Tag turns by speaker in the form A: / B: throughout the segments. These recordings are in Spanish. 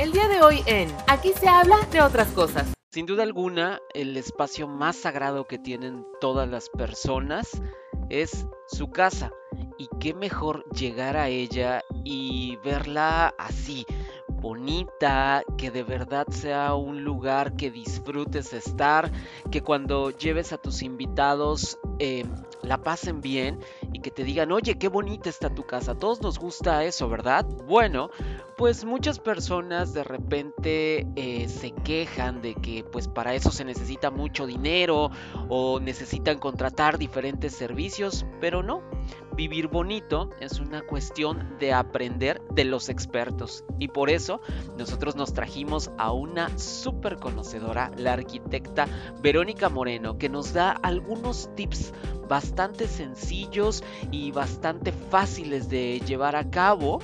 A: El día de hoy en Aquí se habla de otras cosas.
B: Sin duda alguna, el espacio más sagrado que tienen todas las personas es su casa. Y qué mejor llegar a ella y verla así, bonita, que de verdad sea un lugar que disfrutes estar, que cuando lleves a tus invitados eh, la pasen bien y que te digan, oye, qué bonita está tu casa. Todos nos gusta eso, ¿verdad? Bueno, pues muchas personas de repente eh, se quejan de que pues para eso se necesita mucho dinero o necesitan contratar diferentes servicios, pero no. Vivir bonito es una cuestión de aprender de los expertos y por eso nosotros nos trajimos a una súper conocedora, la arquitecta Verónica Moreno, que nos da algunos tips bastante sencillos y bastante fáciles de llevar a cabo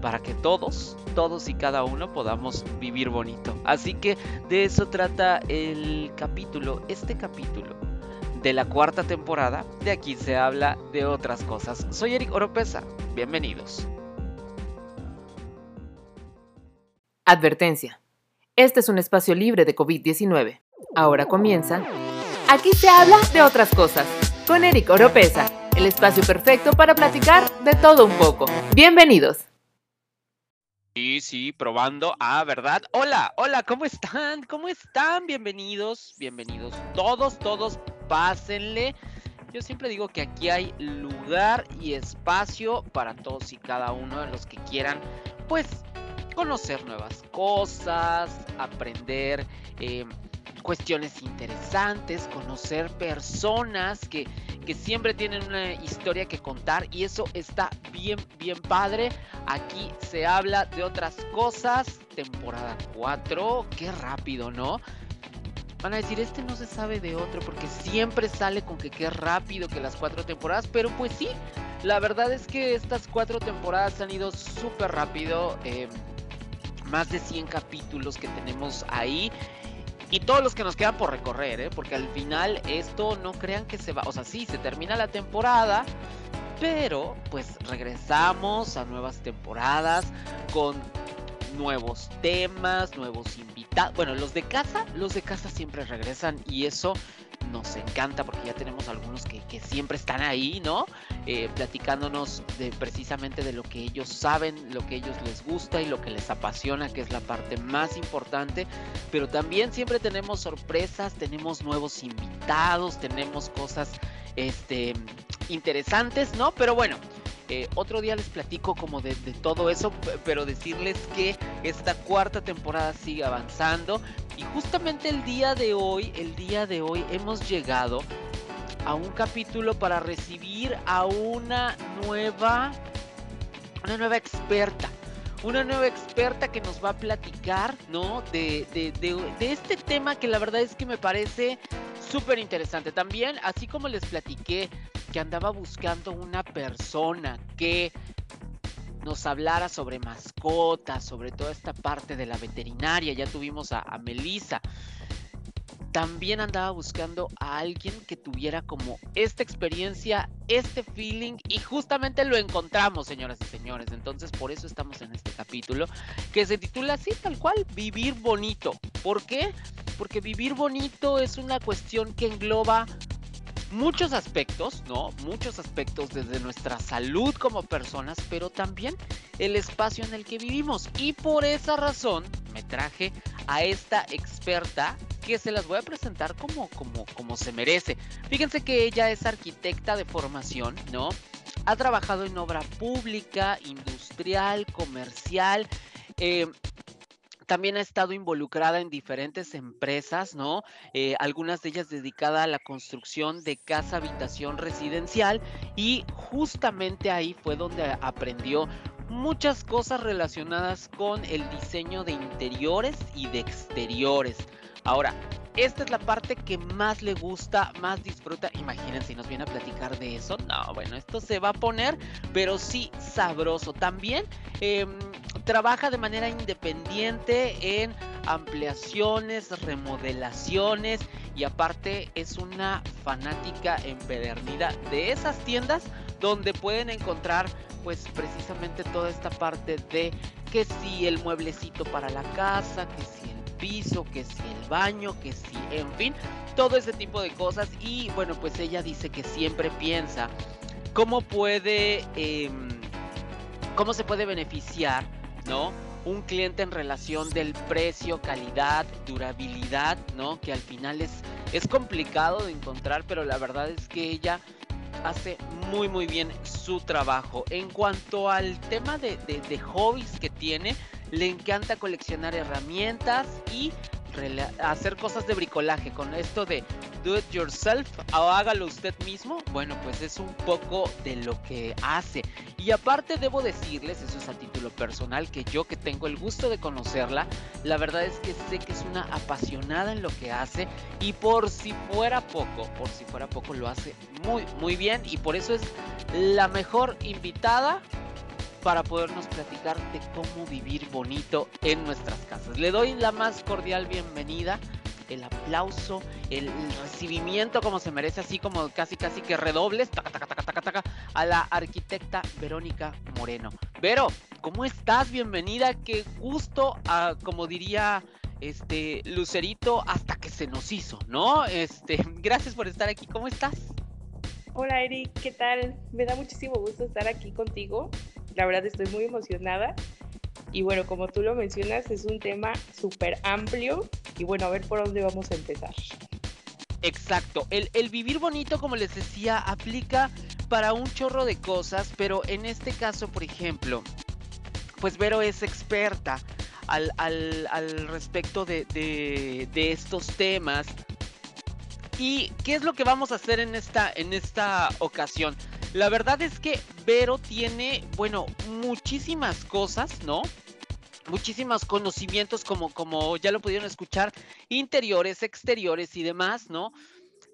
B: para que todos, todos y cada uno podamos vivir bonito. Así que de eso trata el capítulo, este capítulo de la cuarta temporada de Aquí se habla de otras cosas. Soy Eric Oropesa, bienvenidos.
A: Advertencia. Este es un espacio libre de COVID-19. Ahora comienza. Aquí se habla de otras cosas. Con Eric Oropesa, el espacio perfecto para platicar de todo un poco. Bienvenidos.
B: Sí, sí, probando. Ah, ¿verdad? Hola, hola, ¿cómo están? ¿Cómo están? Bienvenidos, bienvenidos. Todos, todos, pásenle. Yo siempre digo que aquí hay lugar y espacio para todos y cada uno de los que quieran, pues, conocer nuevas cosas, aprender. Eh, cuestiones interesantes, conocer personas que, que siempre tienen una historia que contar y eso está bien, bien padre. Aquí se habla de otras cosas. Temporada 4, qué rápido, ¿no? Van a decir, este no se sabe de otro porque siempre sale con que qué rápido que las cuatro temporadas, pero pues sí, la verdad es que estas cuatro temporadas han ido súper rápido. Eh, más de 100 capítulos que tenemos ahí y todos los que nos quedan por recorrer, ¿eh? porque al final esto no crean que se va, o sea, sí, se termina la temporada, pero pues regresamos a nuevas temporadas con nuevos temas, nuevos Bueno, los de casa, los de casa siempre regresan y eso nos encanta porque ya tenemos algunos que, siempre están ahí, ¿no? Eh, platicándonos de, precisamente de lo que ellos saben, lo que ellos les gusta y lo que les apasiona, que es la parte más importante. Pero también siempre tenemos sorpresas, tenemos nuevos invitados, tenemos cosas este, interesantes, ¿no? Pero bueno. Eh, otro día les platico como de, todo eso, pero decirles que esta cuarta temporada sigue avanzando y justamente el día de hoy, el día de hoy hemos llegado a un capítulo para recibir a una nueva, una nueva experta. Una nueva experta que nos va a platicar, ¿no? De, de, de este tema que la verdad es que me parece súper interesante. También, así como les platiqué que andaba buscando una persona que nos hablara sobre mascotas, sobre toda esta parte de la veterinaria. Ya tuvimos a, a Melissa. También andaba buscando a alguien que tuviera como esta experiencia, este feeling y justamente lo encontramos, señoras y señores. Entonces por eso estamos en este capítulo que se titula así, tal cual, Vivir Bonito. ¿Por qué? Porque vivir bonito es una cuestión que engloba muchos aspectos, ¿no? Muchos aspectos desde nuestra salud como personas, pero también el espacio en el que vivimos. Y por esa razón me traje a esta experta que se las voy a presentar como, como, como se merece. Fíjense que ella es arquitecta de formación, ¿no? Ha trabajado en obra pública, industrial, comercial. Eh, también ha estado involucrada en diferentes empresas, ¿no? Eh, algunas de ellas dedicadas a la construcción de casa habitación residencial y justamente ahí fue donde aprendió muchas cosas relacionadas con el diseño de interiores y de exteriores. Ahora, esta es la parte que más le gusta, más disfruta. Imagínense nos viene a platicar de eso. No, bueno, esto se va a poner, pero sí sabroso. También em, trabaja de manera independiente en ampliaciones, remodelaciones y aparte es una fanática empedernida de esas tiendas donde pueden encontrar pues precisamente toda esta parte de que si el mueblecito para la casa, que si el piso, que si el baño, que si, en fin, todo ese tipo de cosas. Y bueno, pues ella dice que siempre piensa cómo puede, em, cómo se puede beneficiar, ¿no? Un cliente en relación del precio, calidad, durabilidad, ¿no? Que al final es, es complicado de encontrar, pero la verdad es que ella hace muy muy bien su trabajo. En cuanto al tema de, de hobbies que tiene, le encanta coleccionar herramientas y hacer cosas de bricolaje con esto de do it yourself o hágalo usted mismo, bueno, pues es un poco de lo que hace. Y aparte debo decirles, eso es a título personal, que yo que tengo el gusto de conocerla, la verdad es que sé que es una apasionada en lo que hace y por si fuera poco, por si fuera poco lo hace muy, muy bien y por eso es la mejor invitada para podernos platicar de cómo vivir bonito en nuestras casas. Le doy la más cordial bienvenida, el aplauso, el, recibimiento como se merece, así como casi casi que redobles, a la arquitecta Verónica Moreno. Vero, ¿cómo estás? Bienvenida, qué gusto, a, como diría este Lucerito, hasta que se nos hizo, ¿no? Este, gracias por estar aquí, ¿cómo estás?
C: Hola Eric, ¿qué tal? Me da muchísimo gusto estar aquí contigo la verdad estoy muy emocionada. Y bueno, como tú lo mencionas, es un tema súper amplio y bueno, a ver por dónde vamos a empezar.
B: Exacto, el, vivir bonito, como les decía, aplica para un chorro de cosas, pero en este caso, por ejemplo, pues Vero es experta al, respecto de, de, estos temas. ¿Y qué es lo que vamos a hacer en esta, en esta ocasión? La verdad es que Vero tiene, bueno, muchísimas cosas, ¿no? Muchísimos conocimientos, como, como ya lo pudieron escuchar, interiores, exteriores y demás, ¿no?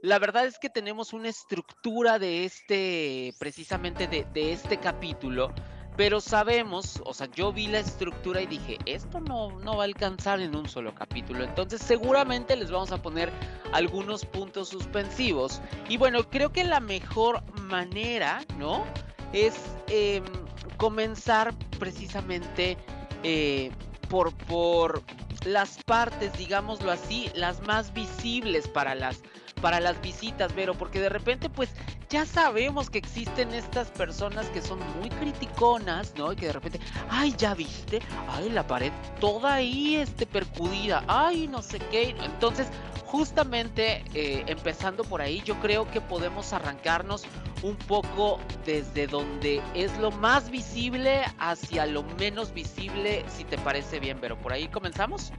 B: La verdad es que tenemos una estructura de este, precisamente de, de este capítulo, pero sabemos, o sea, yo vi la estructura y dije, esto no, no va a alcanzar en un solo capítulo. Entonces seguramente les vamos a poner algunos puntos suspensivos. Y bueno, creo que la mejor manera, ¿no? Es em, comenzar precisamente eh, por, por las partes, digámoslo así, las más visibles para las para las visitas, pero porque de repente pues ya sabemos que existen estas personas que son muy criticonas, ¿no? Y que de repente, ay, ya viste, ay, la pared toda ahí este percudida, ay, no sé qué. Entonces, justamente eh, empezando por ahí, yo creo que podemos arrancarnos un poco desde donde es lo más visible hacia lo menos visible, si te parece bien, pero por ahí comenzamos.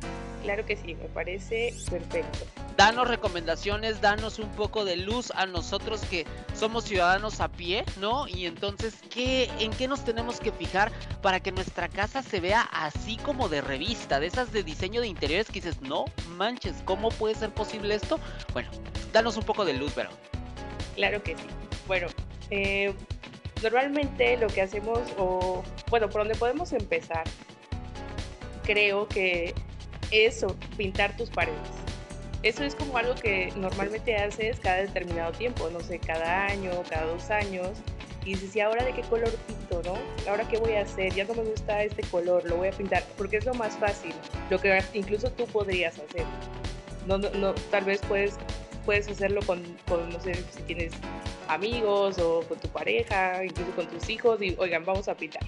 C: Claro que sí, me parece perfecto.
B: Danos recomendaciones, danos un poco de luz a nosotros que somos ciudadanos a pie, ¿no? Y entonces, ¿qué, ¿en qué nos tenemos que fijar para que nuestra casa se vea así como de revista, de esas de diseño de interiores que dices, no manches, ¿cómo puede ser posible esto? Bueno, danos un poco de luz, pero.
C: Claro que sí. Bueno, eh, normalmente lo que hacemos, o bueno, por donde podemos empezar, creo que eso, pintar tus paredes. Eso es como algo que normalmente haces cada determinado tiempo, no sé, cada año, cada dos años. Y dices, ¿y ahora de qué color pinto, no? ¿Ahora qué voy a hacer? Ya no me gusta este color, lo voy a pintar, porque es lo más fácil, lo que incluso tú podrías hacer. No, no, no tal vez puedes puedes hacerlo con, no sé, si tienes amigos o con tu pareja, incluso con tus hijos, y oigan, vamos a pintar.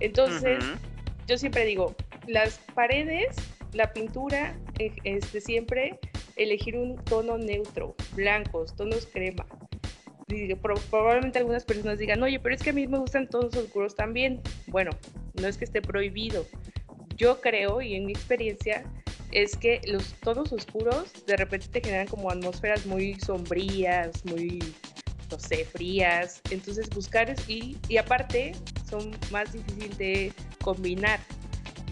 C: Entonces, yo siempre digo, las paredes, la pintura, este, siempre elegir un tono neutro, blancos, tonos crema. probablemente algunas personas digan, oye, pero es que a mí me gustan tonos oscuros también. Bueno, no es que esté prohibido. Yo creo, y en mi experiencia, es que los tonos oscuros de repente te generan como atmósferas muy sombrías, muy, no sé, frías. Entonces buscar y, y aparte son más difíciles de combinar.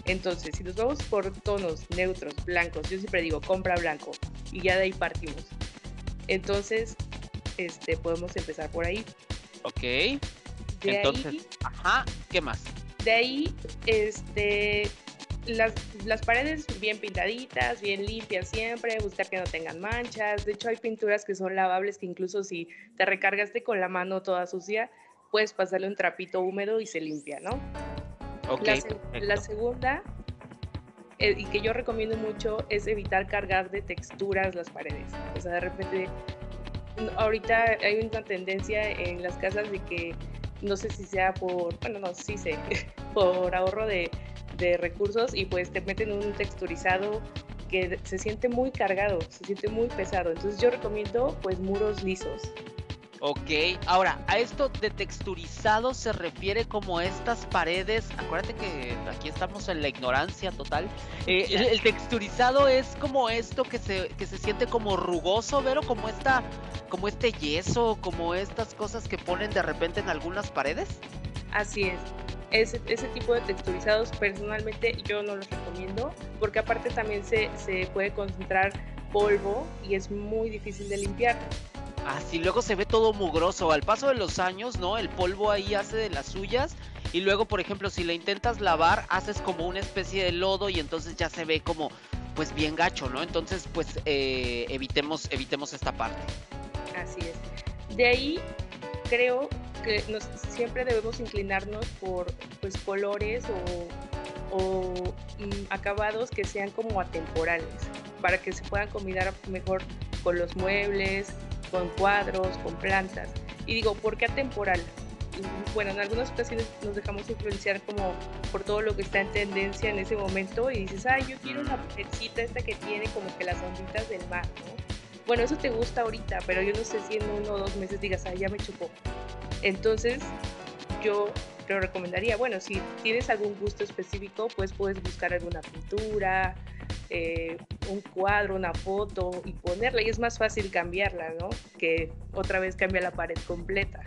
C: Entonces, si nos vamos por tonos neutros, blancos, yo siempre digo compra blanco y ya de ahí partimos. Entonces, este, podemos empezar por ahí.
B: Ok. Entonces, ajá, ¿qué más?
C: De ahí, este, las, las, paredes bien pintaditas, bien limpias siempre, buscar que no tengan manchas. De hecho, hay pinturas que son lavables que incluso si te recargaste con la mano toda sucia, puedes pasarle un trapito húmedo y se limpia, ¿no? La, segunda, eh, y que yo recomiendo mucho, es evitar cargar de texturas las paredes. O sea, de repente, ahorita hay una tendencia en las casas de que, no sé si sea por, bueno, no, sí sé, por ahorro de, de recursos y pues te meten un texturizado que se siente muy cargado, se siente muy pesado. Entonces yo recomiendo pues muros lisos.
B: Ok, ahora, a esto de texturizado se refiere como estas paredes, acuérdate que aquí estamos en la ignorancia total, eh, el, texturizado es como esto que se, que se siente como rugoso, pero como esta, como este yeso, como estas cosas que ponen de repente en algunas paredes.
C: Así es, ese, ese tipo de texturizados personalmente yo no los recomiendo, porque aparte también se, se puede concentrar polvo y es muy difícil de limpiar.
B: Así luego se ve todo mugroso. Al paso de los años, ¿no? El polvo ahí hace de las suyas. Y luego, por ejemplo, si le intentas lavar, haces como una especie de lodo y entonces ya se ve como, pues bien gacho, ¿no? Entonces, pues eh, evitemos, evitemos esta parte.
C: Así es. De ahí creo que siempre debemos inclinarnos por pues colores o, o mm, acabados que sean como atemporales para que se puedan combinar mejor con los muebles, con cuadros, con plantas. Y digo, ¿por qué atemporal? Bueno, en algunas ocasiones nos dejamos influenciar como por todo lo que está en tendencia en ese momento y dices, ay, yo quiero una mujercita esta que tiene como que las onditas del mar, ¿no? Bueno, eso te gusta ahorita, pero yo no sé si en uno o dos meses digas, ay, ya me chupó. Entonces, yo te recomendaría, bueno, si tienes algún gusto específico, pues puedes buscar alguna pintura, eh, un cuadro, una foto y ponerla y es más fácil cambiarla, ¿no? Que otra vez cambia la pared completa.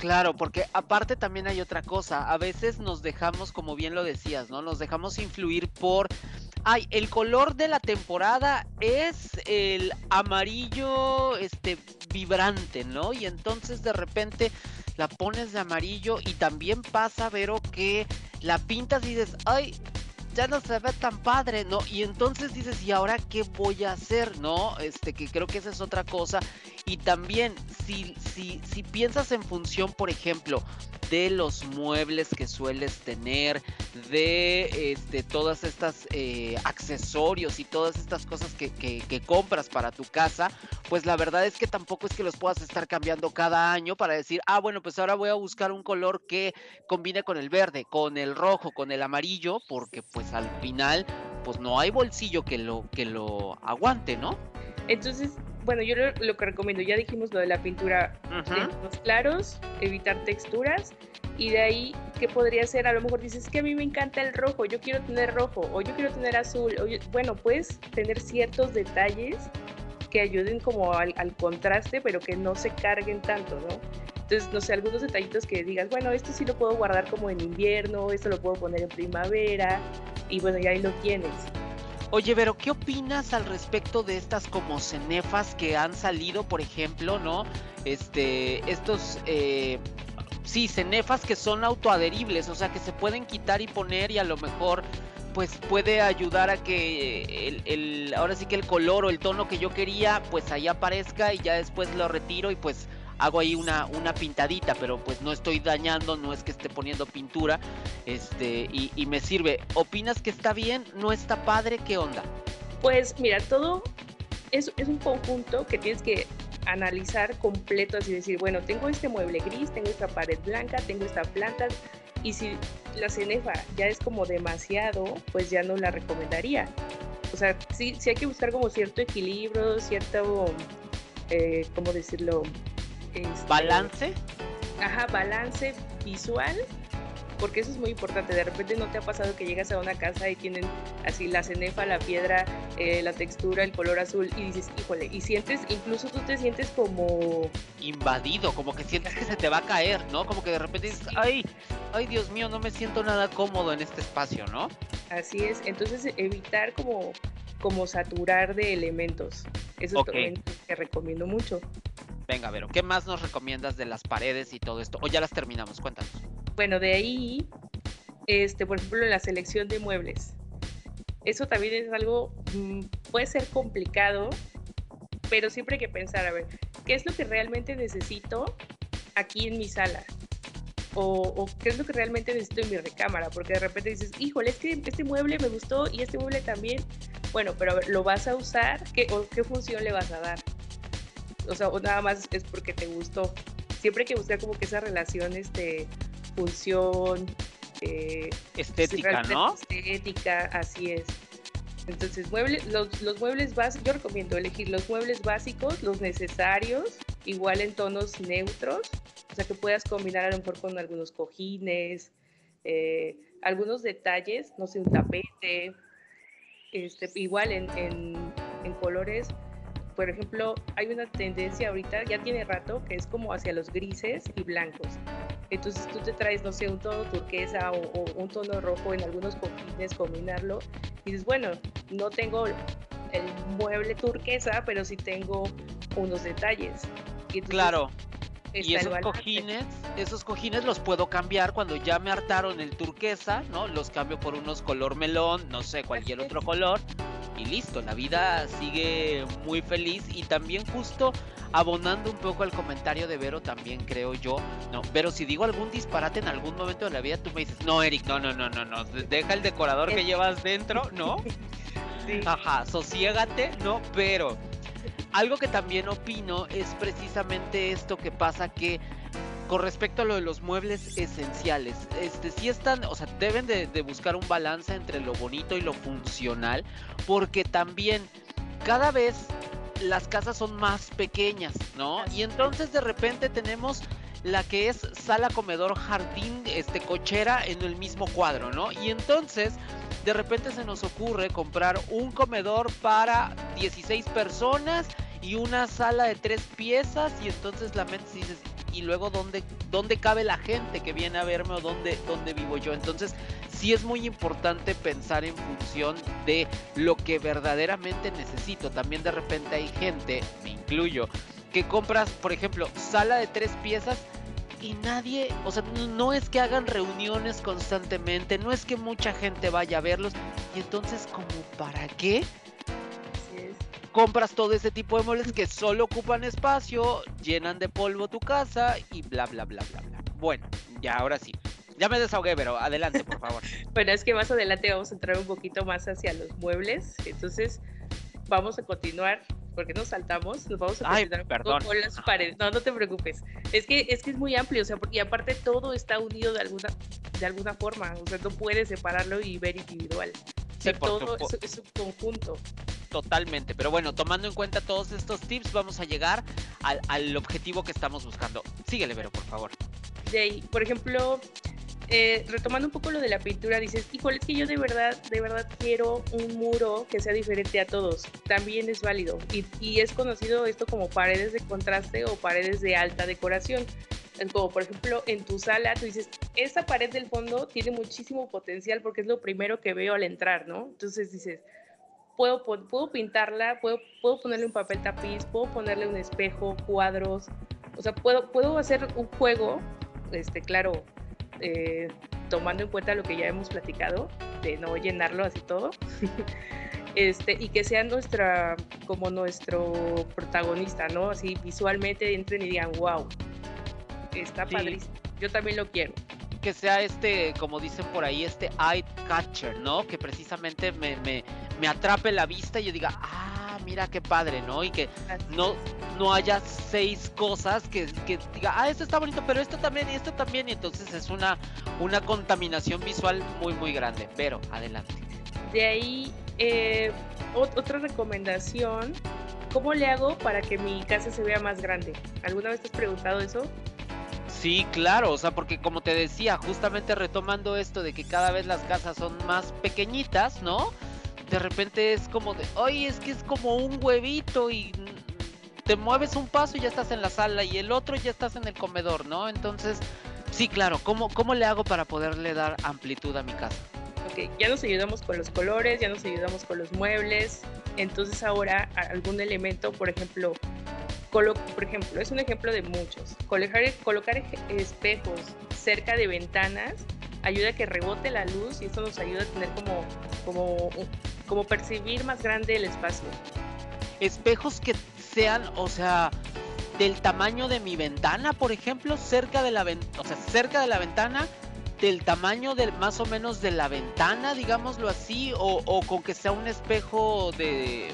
B: Claro, porque aparte también hay otra cosa, a veces nos dejamos, como bien lo decías, ¿no? Nos dejamos influir por, ay, el color de la temporada es el amarillo, este, vibrante, ¿no? Y entonces de repente la pones de amarillo y también pasa, Vero, que la pintas y dices, ay, ya no se ve tan padre, ¿no? Y entonces dices, ¿y ahora qué voy a hacer? ¿No? Este, que creo que esa es otra cosa. Y también, si, si, si piensas en función, por ejemplo, de los muebles que sueles tener, de este, todas estas eh, accesorios y todas estas cosas que, que, compras para tu casa, pues la verdad es que tampoco es que los puedas estar cambiando cada año para decir, ah, bueno, pues ahora voy a buscar un color que combine con el verde, con el rojo, con el amarillo, porque pues al final, pues no hay bolsillo que lo, que lo aguante, ¿no?
C: Entonces, bueno, yo lo, que recomiendo, ya dijimos lo de la pintura los claros, evitar texturas y de ahí, ¿qué podría ser? A lo mejor dices que a mí me encanta el rojo, yo quiero tener rojo o yo quiero tener azul. bueno, puedes tener ciertos detalles que ayuden como al, contraste, pero que no se carguen tanto, ¿no? Entonces, no sé, algunos detallitos que digas, bueno, esto sí lo puedo guardar como en invierno, esto lo puedo poner en primavera, y bueno, ya ahí lo tienes.
B: Oye, pero ¿qué opinas al respecto de estas como cenefas que han salido, por ejemplo, ¿no? Este, estos, eh, sí, cenefas que son autoadheribles, o sea, que se pueden quitar y poner y a lo mejor pues puede ayudar a que el, el, ahora sí que el color o el tono que yo quería pues ahí aparezca y ya después lo retiro y pues hago ahí una, una pintadita, pero pues no estoy dañando, no es que esté poniendo pintura, este, y, me sirve. ¿Opinas que está bien? ¿No está padre? ¿Qué onda?
C: Pues mira, todo es, es un conjunto que tienes que analizar completo, así decir, bueno, tengo este mueble gris, tengo esta pared blanca, tengo esta planta, y si la cenefa ya es como demasiado, pues ya no la recomendaría. O sea, sí, sí hay que buscar como cierto equilibrio, cierto, eh, ¿cómo decirlo?
B: Este, balance.
C: Ajá, balance visual, porque eso es muy importante. De repente no te ha pasado que llegas a una casa y tienen así la cenefa, la piedra, eh, la textura, el color azul y dices, híjole, y sientes, incluso tú te sientes como...
B: Invadido, como que sientes que se te va a caer, ¿no? Como que de repente dices, ay, ay Dios mío, no me siento nada cómodo en este espacio, ¿no?
C: Así es, entonces evitar como, como saturar de elementos. Eso es también que recomiendo mucho.
B: Venga, Vero, ¿qué más nos recomiendas de las paredes y todo esto? O ya las terminamos, cuéntanos.
C: Bueno, de ahí, este, por ejemplo, la selección de muebles. Eso también es algo, mm, puede ser complicado, pero siempre hay que pensar, a ver, ¿qué es lo que realmente necesito aquí en mi sala? o, qué es lo que realmente necesito en mi recámara, porque de repente dices, híjole, este, este mueble me gustó y este mueble también. Bueno, pero a ver, ¿lo vas a usar? ¿Qué, o ¿Qué función le vas a dar? O sea, o nada más es porque te gustó. Siempre hay que buscar como que esa relación, este, función,
B: eh, estética, ¿no?
C: Estética, así es. Entonces, muebles, los, los muebles básicos, yo recomiendo elegir los muebles básicos, los necesarios, igual en tonos neutros, o sea que puedas combinar a lo mejor con algunos cojines, eh, algunos detalles, no sé, un tapete, este, igual en, en, en colores por ejemplo, hay una tendencia ahorita, ya tiene rato, que es como hacia los grises y blancos. Entonces tú te traes, no sé, un tono turquesa o, un tono rojo en algunos cojines, combinarlo. Y dices, bueno, no tengo el mueble turquesa, pero sí tengo unos detalles.
B: claro. Y esos cojines, esos cojines los puedo cambiar cuando ya me hartaron el turquesa, ¿no? Los cambio por unos color melón, no sé, cualquier otro color y listo, la vida sigue muy feliz y también justo abonando un poco al comentario de Vero también creo yo, no, pero si digo algún disparate en algún momento de la vida tú me dices, no Eric, no, no, no, no, no, deja el decorador que llevas dentro, ¿no? Sí. Ajá, sosiégate, ¿no? Pero algo que también opino es precisamente esto que pasa que con respecto a lo de los muebles esenciales, este sí están, o sea, deben de, buscar un balance entre lo bonito y lo funcional, porque también cada vez las casas son más pequeñas, ¿no? Y entonces de repente tenemos la que es sala, comedor, jardín, este cochera en el mismo cuadro, ¿no? Y entonces de repente se nos ocurre comprar un comedor para 16 personas y una sala de tres piezas y entonces la mente dices, y luego dónde, dónde cabe la gente que viene a verme o dónde, dónde vivo yo. Entonces sí es muy importante pensar en función de lo que verdaderamente necesito. También de repente hay gente, me incluyo, que compras, por ejemplo, sala de tres piezas y nadie, o sea, no es que hagan reuniones constantemente, no es que mucha gente vaya a verlos, y entonces como para qué compras todo ese tipo de muebles que solo ocupan espacio, llenan de polvo tu casa y bla, bla, bla, bla, bla. Bueno, ya ahora sí. Ya me desahogué, pero adelante, por favor.
C: bueno, es que más adelante vamos a entrar un poquito más hacia los muebles. Entonces, vamos a continuar, porque nos saltamos, nos vamos a continuar
B: perdón.
C: con las paredes. No, no te preocupes. Es que, es que es muy amplio, o sea, y aparte todo está unido de alguna, de alguna forma. O sea, no puedes separarlo y ver individual. Sea, todo es, es un conjunto.
B: Totalmente, pero bueno, tomando en cuenta todos estos tips, vamos a llegar al, objetivo que estamos buscando. Síguele, Vero, por favor.
C: Jay, por ejemplo, eh, retomando un poco lo de la pintura, dices, híjole, es que yo de verdad, de verdad quiero un muro que sea diferente a todos. También es válido. Y, y es conocido esto como paredes de contraste o paredes de alta decoración. Como por ejemplo en tu sala, tú dices, esa pared del fondo tiene muchísimo potencial porque es lo primero que veo al entrar, ¿no? Entonces dices, puedo, puedo pintarla, puedo, puedo ponerle un papel tapiz, puedo ponerle un espejo, cuadros, o sea, puedo, puedo hacer un juego, este, claro, eh, tomando en cuenta lo que ya hemos platicado, de no llenarlo así todo, este, y que sea nuestra, como nuestro protagonista, ¿no? Así visualmente entren y digan, wow, está padrísimo, yo también lo quiero
B: que sea este, como dicen por ahí, este eye catcher, ¿no? Que precisamente me, me, me atrape la vista y yo diga, ah, mira qué padre, ¿no? Y que no, no haya seis cosas que, que, diga, ah, esto está bonito, pero esto también y esto también. Y entonces es una, una contaminación visual muy, muy grande. Pero, adelante.
C: De ahí, eh, otra recomendación. ¿Cómo le hago para que mi casa se vea más grande? ¿Alguna vez te has preguntado eso?
B: Sí, claro, o sea, porque como te decía, justamente retomando esto de que cada vez las casas son más pequeñitas, ¿no? De repente es como de, oye, es que es como un huevito y te mueves un paso y ya estás en la sala y el otro ya estás en el comedor, ¿no? Entonces, sí, claro, ¿cómo, cómo le hago para poderle dar amplitud a mi casa?
C: Ok, ya nos ayudamos con los colores, ya nos ayudamos con los muebles, entonces ahora algún elemento, por ejemplo, por ejemplo, es un ejemplo de muchos. Colocar, colocar espejos cerca de ventanas ayuda a que rebote la luz y eso nos ayuda a tener como, como, como percibir más grande el espacio.
B: Espejos que sean, o sea, del tamaño de mi ventana, por ejemplo, cerca de la o sea, cerca de la ventana, del tamaño del más o menos de la ventana, digámoslo así, o, o con que sea un espejo de,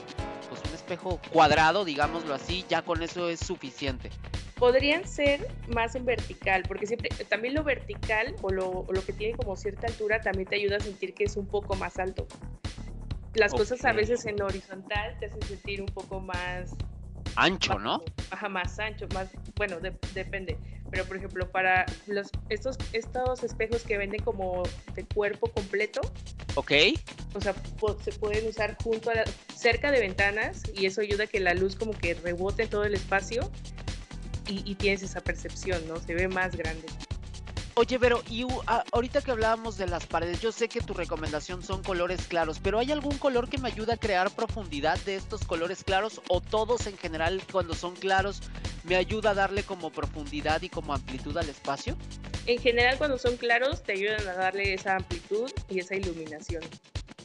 B: espejo cuadrado, digámoslo así, ya con eso es suficiente
C: podrían ser más en vertical, porque siempre también lo vertical o lo, o lo, que tiene como cierta altura también te ayuda a sentir que es un poco más alto. Las okay. cosas a veces en horizontal te hacen sentir un poco más
B: ancho, ¿no?
C: Ajá, más ancho, más, bueno, de, depende. Pero por ejemplo, para los estos estos espejos que venden como de cuerpo completo,
B: ok,
C: o sea, po se pueden usar junto a la, cerca de ventanas y eso ayuda a que la luz como que rebote en todo el espacio y, y, tienes esa percepción, ¿no? Se ve más grande.
B: Oye, pero y uh, ahorita que hablábamos de las paredes, yo sé que tu recomendación son colores claros, pero ¿hay algún color que me ayude a crear profundidad de estos colores claros o todos en general cuando son claros me ayuda a darle como profundidad y como amplitud al espacio?
C: En general cuando son claros te ayudan a darle esa amplitud y esa iluminación.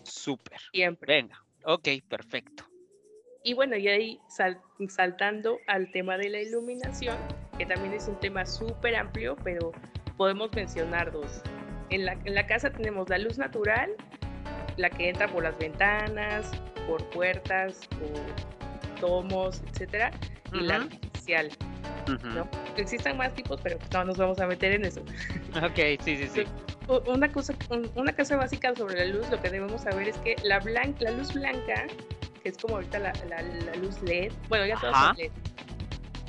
B: Súper.
C: Siempre.
B: Venga, ok, perfecto.
C: Y bueno, y ahí sal, saltando al tema de la iluminación, que también es un tema súper amplio, pero podemos mencionar dos. En la, en la, casa tenemos la luz natural, la que entra por las ventanas, por puertas, por tomos, etcétera, uh -huh. y la artificial. Uh -huh. ¿no? Existen más tipos, pero no nos vamos a meter en eso.
B: Ok, sí, sí, sí.
C: Una cosa, una cosa básica sobre la luz, lo que debemos saber es que la, blanca, la luz blanca que es como ahorita la, la, la luz LED. Bueno, ya todas son LED.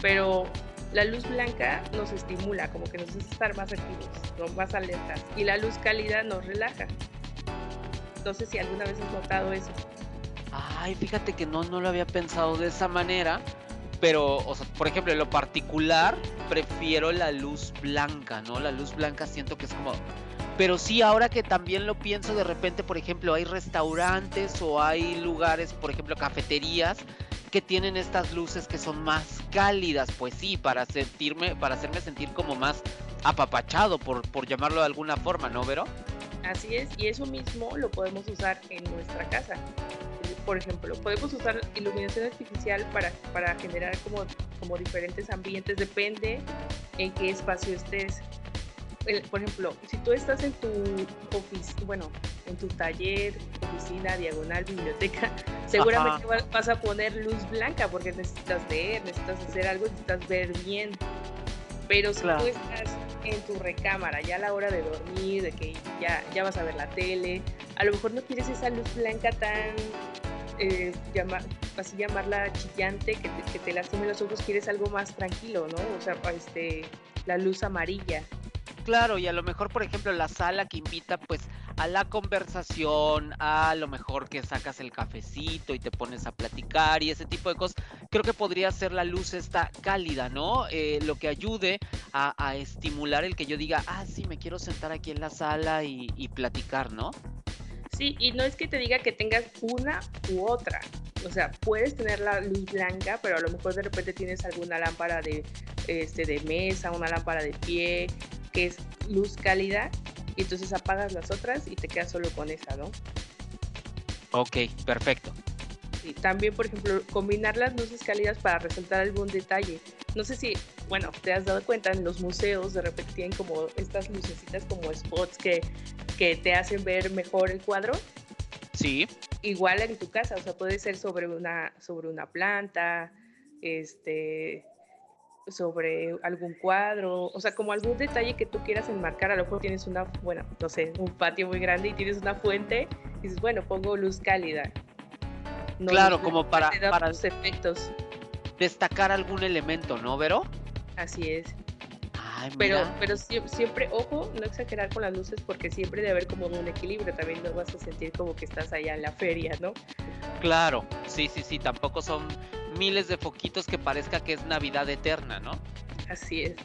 C: Pero la luz blanca nos estimula, como que nos hace estar más activos, más alertas. Y la luz cálida nos relaja. No sé si alguna vez has notado eso.
B: Ay, fíjate que no, no lo había pensado de esa manera. Pero, o sea, por ejemplo, en lo particular, prefiero la luz blanca, ¿no? La luz blanca siento que es como pero sí, ahora que también lo pienso, de repente, por ejemplo, hay restaurantes o hay lugares, por ejemplo, cafeterías que tienen estas luces que son más cálidas, pues sí, para sentirme, para hacerme sentir como más apapachado, por, por llamarlo de alguna forma, ¿no, Vero?
C: Así es, y eso mismo lo podemos usar en nuestra casa. Por ejemplo, podemos usar iluminación artificial para, para generar como, como diferentes ambientes, depende en qué espacio estés por ejemplo, si tú estás en tu oficina, bueno, en tu taller, oficina, diagonal, biblioteca, seguramente Ajá. vas a poner luz blanca porque necesitas ver, necesitas hacer algo, necesitas ver bien. Pero si claro. tú estás en tu recámara ya a la hora de dormir, de que ya, ya vas a ver la tele, a lo mejor no quieres esa luz blanca tan, eh, llamar, así llamarla chillante, que te, que te lastime los ojos, quieres algo más tranquilo, ¿no? O sea, este, la luz amarilla.
B: Claro, y a lo mejor, por ejemplo, la sala que invita pues a la conversación, a lo mejor que sacas el cafecito y te pones a platicar y ese tipo de cosas, creo que podría ser la luz esta cálida, ¿no? Eh, lo que ayude a, estimular el que yo diga, ah, sí, me quiero sentar aquí en la sala y, y platicar, ¿no?
C: Sí, y no es que te diga que tengas una u otra. O sea, puedes tener la luz blanca, pero a lo mejor de repente tienes alguna lámpara de, este, de mesa, una lámpara de pie, que es luz cálida, y entonces apagas las otras y te quedas solo con esa, ¿no?
B: Ok, perfecto.
C: Y también, por ejemplo, combinar las luces cálidas para resaltar algún detalle. No sé si, bueno, te has dado cuenta, en los museos de repente tienen como estas lucecitas como spots que, que te hacen ver mejor el cuadro.
B: Sí.
C: Igual en tu casa, o sea, puede ser sobre una, sobre una planta, este, sobre algún cuadro, o sea, como algún detalle que tú quieras enmarcar, a lo mejor tienes una, bueno, no sé, un patio muy grande y tienes una fuente, y dices, bueno, pongo luz cálida.
B: No, claro, luz, como para, para
C: los efectos.
B: destacar algún elemento, ¿no, Vero?
C: Así es.
B: Ay,
C: pero, pero siempre, ojo, no exagerar con las luces porque siempre debe haber como un equilibrio, también no vas a sentir como que estás allá en la feria, ¿no?
B: Claro, sí, sí, sí, tampoco son miles de foquitos que parezca que es Navidad eterna, ¿no?
C: Así es.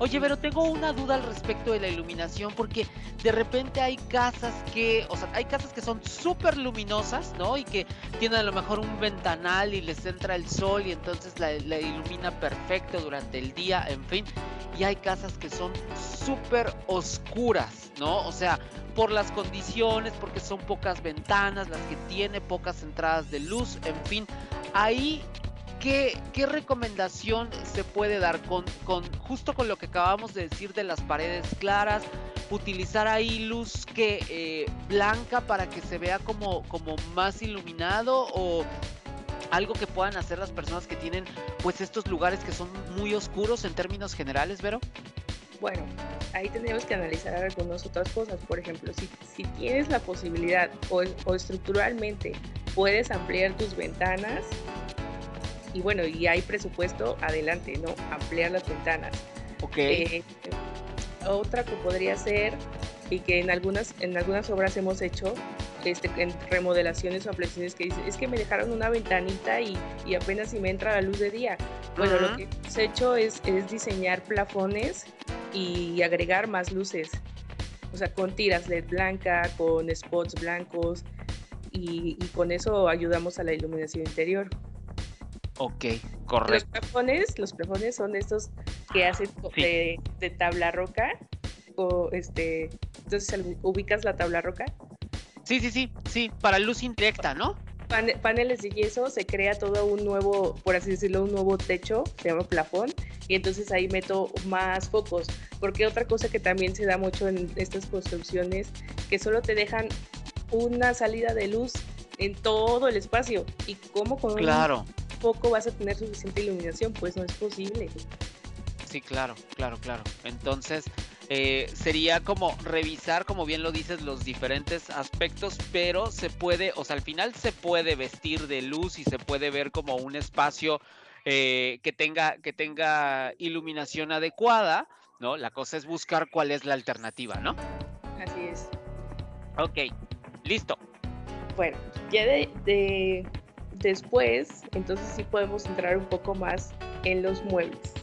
B: Oye, pero tengo una duda al respecto de la iluminación porque de repente hay casas que, o sea, hay casas que son súper luminosas, ¿no? Y que tienen a lo mejor un ventanal y les entra el sol y entonces la, ilumina perfecto durante el día, en fin. Y hay casas que son súper oscuras, ¿no? O sea, por las condiciones, porque son pocas ventanas las que tiene, pocas entradas de luz, en fin. Ahí ¿qué, ¿qué, recomendación se puede dar con, con, justo con lo que acabamos de decir de las paredes claras? Utilizar ahí luz que eh, blanca para que se vea como, como más iluminado o algo que puedan hacer las personas que tienen pues estos lugares que son muy oscuros en términos generales, Vero?
C: Bueno, ahí tendríamos que analizar algunas otras cosas. Por ejemplo, si, si tienes la posibilidad o, o, estructuralmente puedes ampliar tus ventanas, y bueno, y hay presupuesto, adelante, ¿no? Ampliar las ventanas.
B: Ok.
C: Eh, otra que podría ser, y que en algunas, en algunas obras hemos hecho, este, en remodelaciones o ampliaciones que dice, es que me dejaron una ventanita y, y apenas si me entra la luz de día. Bueno, uh -huh. lo que hemos hecho es, es diseñar plafones y agregar más luces. O sea, con tiras LED blanca, con spots blancos y, y con eso ayudamos a la iluminación interior.
B: Ok, correcto.
C: Los plafones, los plafones son estos que hacen sí. de, de, tabla roca. O este, entonces ubicas la tabla roca.
B: Sí, sí, sí, sí, para luz indirecta, ¿no?
C: Pan, paneles de yeso, se crea todo un nuevo, por así decirlo, un nuevo techo, se llama plafón, y entonces ahí meto más focos, porque otra cosa que también se da mucho en estas construcciones, que solo te dejan una salida de luz en todo el espacio, y cómo con
B: claro.
C: un foco vas a tener suficiente iluminación, pues no es posible.
B: Sí, claro, claro, claro. Entonces, eh, sería como revisar, como bien lo dices, los diferentes aspectos, pero se puede, o sea, al final se puede vestir de luz y se puede ver como un espacio eh, que, tenga, que tenga iluminación adecuada, ¿no? La cosa es buscar cuál es la alternativa, ¿no?
C: Así es.
B: Ok, listo.
C: Bueno, ya de, de después, entonces sí podemos entrar un poco más en los muebles.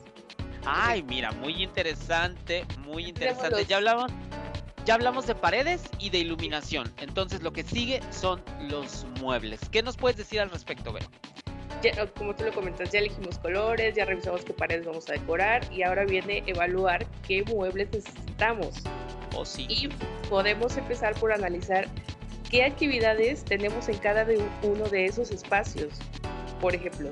B: Ay, mira, muy interesante, muy interesante. Ya hablamos, ya hablamos de paredes y de iluminación. Entonces lo que sigue son los muebles. ¿Qué nos puedes decir al respecto, Vero?
C: Ya, como tú lo comentas, ya elegimos colores, ya revisamos qué paredes vamos a decorar y ahora viene evaluar qué muebles necesitamos.
B: Oh, sí.
C: Y podemos empezar por analizar qué actividades tenemos en cada uno de esos espacios. Por ejemplo,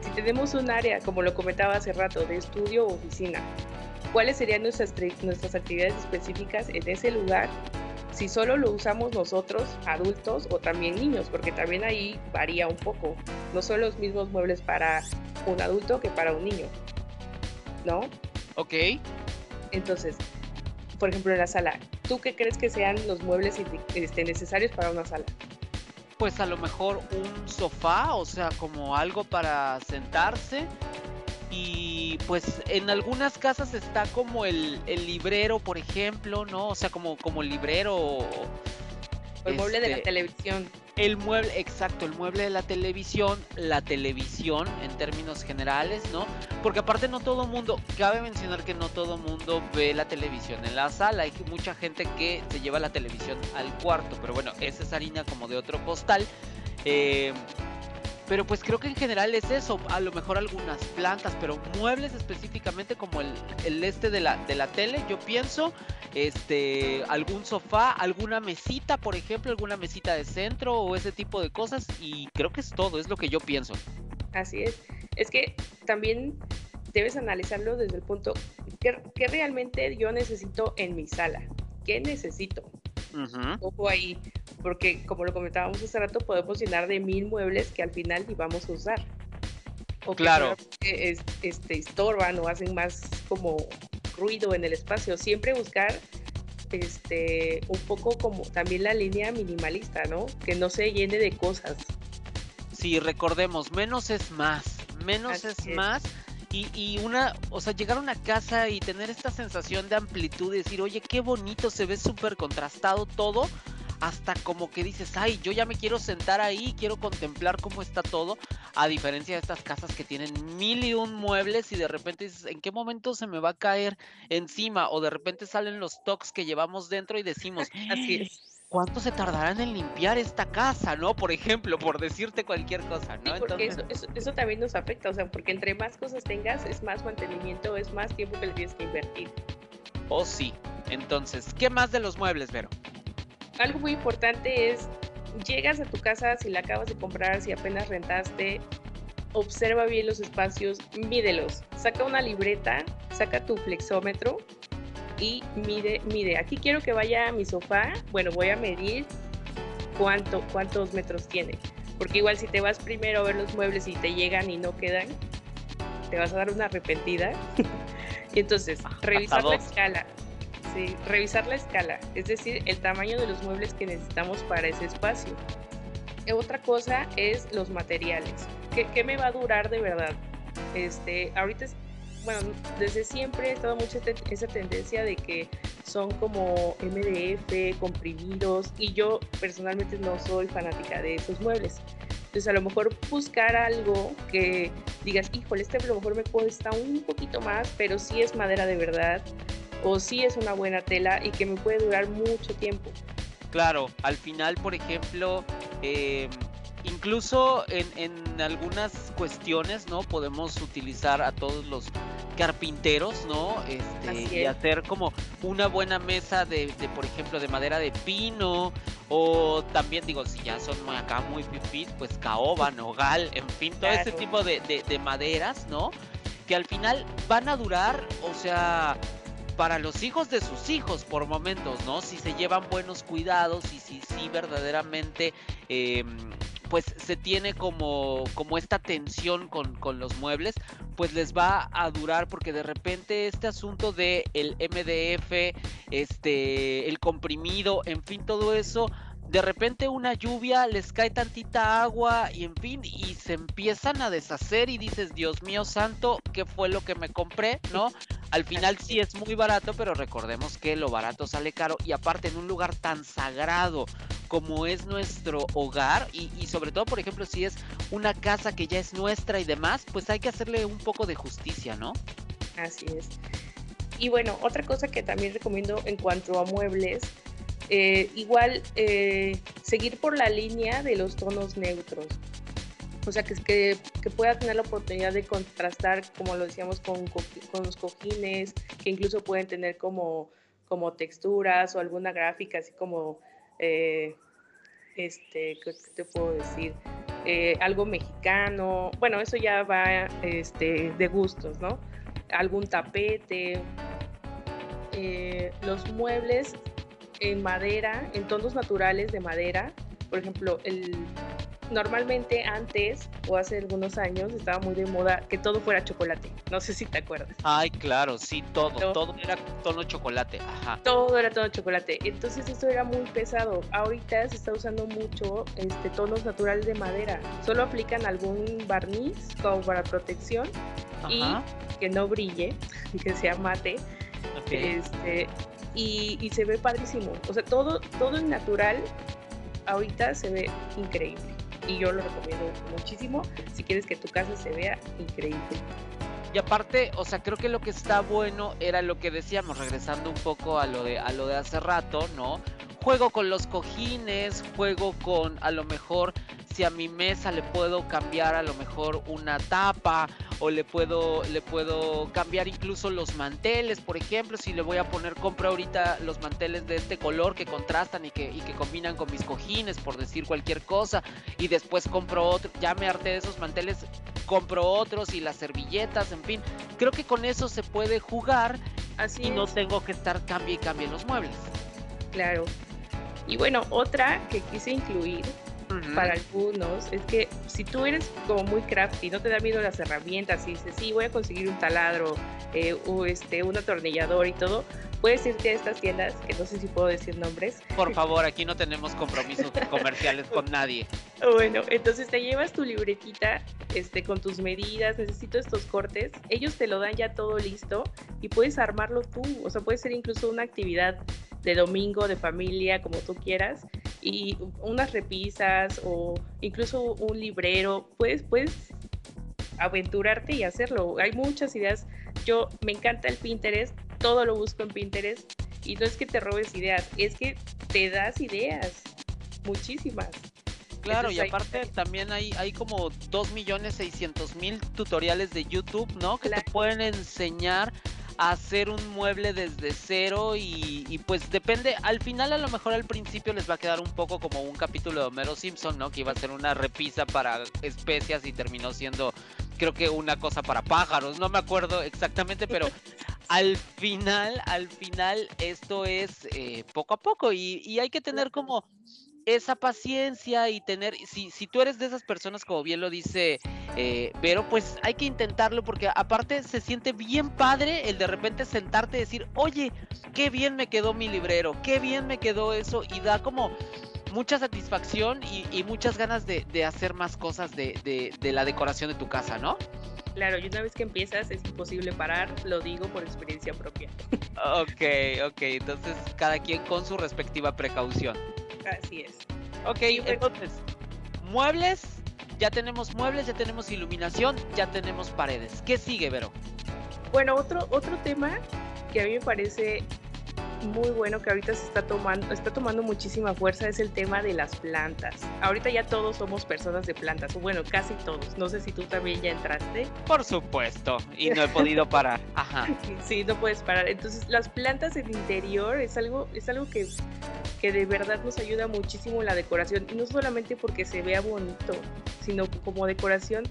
C: si tenemos un área, como lo comentaba hace rato, de estudio o oficina, ¿cuáles serían nuestras, nuestras actividades específicas en ese lugar? Si solo lo usamos nosotros, adultos o también niños, porque también ahí varía un poco. No son los mismos muebles para un adulto que para un niño. ¿No?
B: Ok.
C: Entonces, por ejemplo, en la sala, ¿tú qué crees que sean los muebles este, necesarios para una sala?
B: pues a lo mejor un sofá, o sea, como algo para sentarse. Y pues en algunas casas está como el, el librero, por ejemplo, ¿no? O sea, como, como librero.
C: El este, mueble de la televisión.
B: El mueble, exacto, el mueble de la televisión, la televisión en términos generales, ¿no? Porque aparte no todo mundo, cabe mencionar que no todo mundo ve la televisión en la sala, hay mucha gente que se lleva la televisión al cuarto, pero bueno, esa es harina como de otro costal. Eh, pero pues creo que en general es eso, a lo mejor algunas plantas, pero muebles específicamente como el, el este de la, de la tele, yo pienso, este, algún sofá, alguna mesita, por ejemplo, alguna mesita de centro o ese tipo de cosas y creo que es todo, es lo que yo pienso.
C: Así es, es que también debes analizarlo desde el punto, ¿qué, qué realmente yo necesito en mi sala? ¿Qué necesito?
B: Uh -huh.
C: Ojo ahí, porque como lo comentábamos hace rato, podemos llenar de mil muebles que al final ni vamos a usar.
B: O claro.
C: Que es, este, estorban o hacen más como ruido en el espacio. Siempre buscar este, un poco como también la línea minimalista, ¿no? Que no se llene de cosas.
B: Sí, recordemos, menos es más. Menos es, es más. Y, y, una, o sea, llegar a una casa y tener esta sensación de amplitud decir, oye, qué bonito, se ve súper contrastado todo, hasta como que dices, ay, yo ya me quiero sentar ahí, quiero contemplar cómo está todo, a diferencia de estas casas que tienen mil y un muebles y de repente dices, ¿en qué momento se me va a caer encima? O de repente salen los tocs que llevamos dentro y decimos,
C: así es.
B: ¿Cuánto se tardarán en limpiar esta casa, no? Por ejemplo, por decirte cualquier cosa, ¿no?
C: Sí, porque Entonces... eso, eso, eso, también nos afecta, o sea, porque entre más cosas tengas, es más mantenimiento, es más tiempo que le tienes que invertir.
B: Oh, sí. Entonces, ¿qué más de los muebles, Vero?
C: Algo muy importante es, llegas a tu casa, si la acabas de comprar, si apenas rentaste, observa bien los espacios, mídelos. Saca una libreta, saca tu flexómetro y mide, mide. Aquí quiero que vaya a mi sofá. Bueno, voy a medir cuánto, cuántos metros tiene. Porque igual si te vas primero a ver los muebles y te llegan y no quedan, te vas a dar una arrepentida. y entonces, revisar la escala. Sí, revisar la escala, es decir, el tamaño de los muebles que necesitamos para ese espacio. Otra cosa es los materiales. ¿Qué, qué me va a durar de verdad? Este, ahorita bueno, desde siempre he estado mucho esa tendencia de que son como MDF, comprimidos, y yo personalmente no soy fanática de esos muebles. Entonces a lo mejor buscar algo que digas, híjole, este a lo mejor me cuesta un poquito más, pero sí es madera de verdad, o sí es una buena tela y que me puede durar mucho tiempo.
B: Claro, al final, por ejemplo, eh, incluso en, en, algunas cuestiones, ¿no? Podemos utilizar a todos los carpinteros, ¿no? Este, y hacer como una buena mesa de, de, por ejemplo, de madera de pino, o también, digo, si ya son acá muy pipis, pues caoba, nogal, en fin, todo ese tipo de, de, de maderas, ¿no? Que al final van a durar, o sea, para los hijos de sus hijos por momentos, ¿no? Si se llevan buenos cuidados y si sí verdaderamente eh, pues se tiene como, como esta tensión con, con, los muebles, pues les va a durar porque de repente este asunto de el MDF, este, el comprimido, en fin, todo eso de repente una lluvia, les cae tantita agua y en fin, y se empiezan a deshacer y dices, Dios mío santo, ¿qué fue lo que me compré? ¿No? Al final sí es muy barato, pero recordemos que lo barato sale caro y aparte en un lugar tan sagrado como es nuestro hogar y, y sobre todo, por ejemplo, si es una casa que ya es nuestra y demás, pues hay que hacerle un poco de justicia, ¿no?
C: Así es. Y bueno, otra cosa que también recomiendo en cuanto a muebles eh, igual eh, seguir por la línea de los tonos neutros. O sea, que, que, que, pueda tener la oportunidad de contrastar, como lo decíamos, con, con los cojines, que incluso pueden tener como, como texturas o alguna gráfica, así como, eh, este, ¿qué te puedo decir? Algo mexicano. Bueno, eso ya va este, de gustos, ¿no? Algún tapete. Los muebles en madera, en tonos naturales de madera. Por ejemplo, el, normalmente antes o hace algunos años estaba muy de moda que todo fuera chocolate. No sé si te acuerdas.
B: Ay, claro, sí, todo, todo, era tono chocolate. Ajá.
C: Todo era tono chocolate. Entonces esto era muy pesado. Ahorita se está usando mucho este tonos naturales de madera. Solo aplican algún barniz como para protección y que no brille, que sea mate. Este, y, se ve padrísimo. O sea, todo, todo en natural ahorita se ve increíble. Y yo lo recomiendo muchísimo si quieres que tu casa se vea increíble.
B: Y aparte, o sea, creo que lo que está bueno era lo que decíamos, regresando un poco a lo de, a lo de hace rato, ¿no? Juego con los cojines, juego con a lo mejor si a mi mesa le puedo cambiar a lo mejor una tapa o le puedo le puedo cambiar incluso los manteles, por ejemplo, si le voy a poner compro ahorita los manteles de este color que contrastan y que, y que combinan con mis cojines, por decir cualquier cosa, y después compro otro, ya me harté de esos manteles, compro otros y las servilletas, en fin, creo que con eso se puede jugar
C: Así
B: y no tengo que estar cambie y cambie los muebles.
C: Claro. Y bueno, otra que quise incluir para algunos es que si tú eres como muy crafty, no te da miedo las herramientas y dices, sí, voy a conseguir un taladro eh, o este, un atornillador y todo, puedes irte a estas tiendas, que no sé si puedo decir nombres.
B: Por favor, aquí no tenemos compromisos comerciales con nadie.
C: Bueno, entonces te llevas tu libretita este, con tus medidas, necesito estos cortes, ellos te lo dan ya todo listo y puedes armarlo tú, o sea, puede ser incluso una actividad de domingo, de familia, como tú quieras, y unas repisas o incluso un librero, puedes, puedes aventurarte y hacerlo. Hay muchas ideas. Yo me encanta el Pinterest, todo lo busco en Pinterest y no es que te robes ideas, es que te das ideas, muchísimas.
B: Claro, y aparte también hay, hay como 2.600.000 tutoriales de YouTube, ¿no? Que te pueden enseñar hacer un mueble desde cero y, y, pues depende, al final a lo mejor al principio les va a quedar un poco como un capítulo de Homero Simpson, ¿no? Que iba a ser una repisa para especias y terminó siendo creo que una cosa para pájaros, no me acuerdo exactamente, pero al final, al final esto es eh, poco a poco. Y, y hay que tener como esa paciencia y tener, si, si tú eres de esas personas, como bien lo dice eh, Vero, pues hay que intentarlo porque aparte se siente bien padre el de repente sentarte y decir, oye, qué bien me quedó mi librero, qué bien me quedó eso y da como mucha satisfacción y, y muchas ganas de, de, hacer más cosas de, de, de la decoración de tu casa, ¿no?
C: Claro, y una vez que empiezas es imposible parar, lo digo por experiencia propia.
B: Ok, ok, entonces cada quien con su respectiva precaución.
C: Así es.
B: Ok, entonces, muebles, ya tenemos muebles, ya tenemos iluminación, ya tenemos paredes. ¿Qué sigue, Vero?
C: Bueno, otro, otro tema que a mí me parece muy bueno que ahorita se está tomando, está tomando muchísima fuerza es el tema de las plantas. Ahorita ya todos somos personas de plantas, o bueno, casi todos. No sé si tú también ya entraste.
B: Por supuesto, y no he podido parar. Ajá.
C: Sí, no puedes parar. Entonces, las plantas en interior es algo, es algo que, que de verdad nos ayuda muchísimo en la decoración. Y no solamente porque se vea bonito, sino como decoración.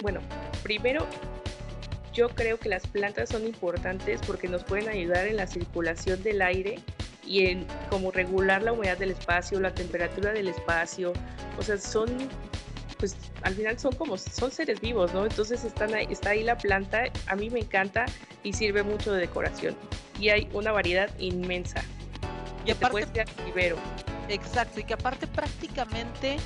C: Bueno, primero yo creo que las plantas son importantes porque nos pueden ayudar en la circulación del aire y en como regular la humedad del espacio, la temperatura del espacio. O sea, son, pues al final son como, son seres vivos, ¿no? Entonces están ahí, está ahí la planta, a mí me encanta y sirve mucho de decoración. Y hay una variedad inmensa.
B: Y aparte,
C: vivero.
B: Exacto, y que aparte prácticamente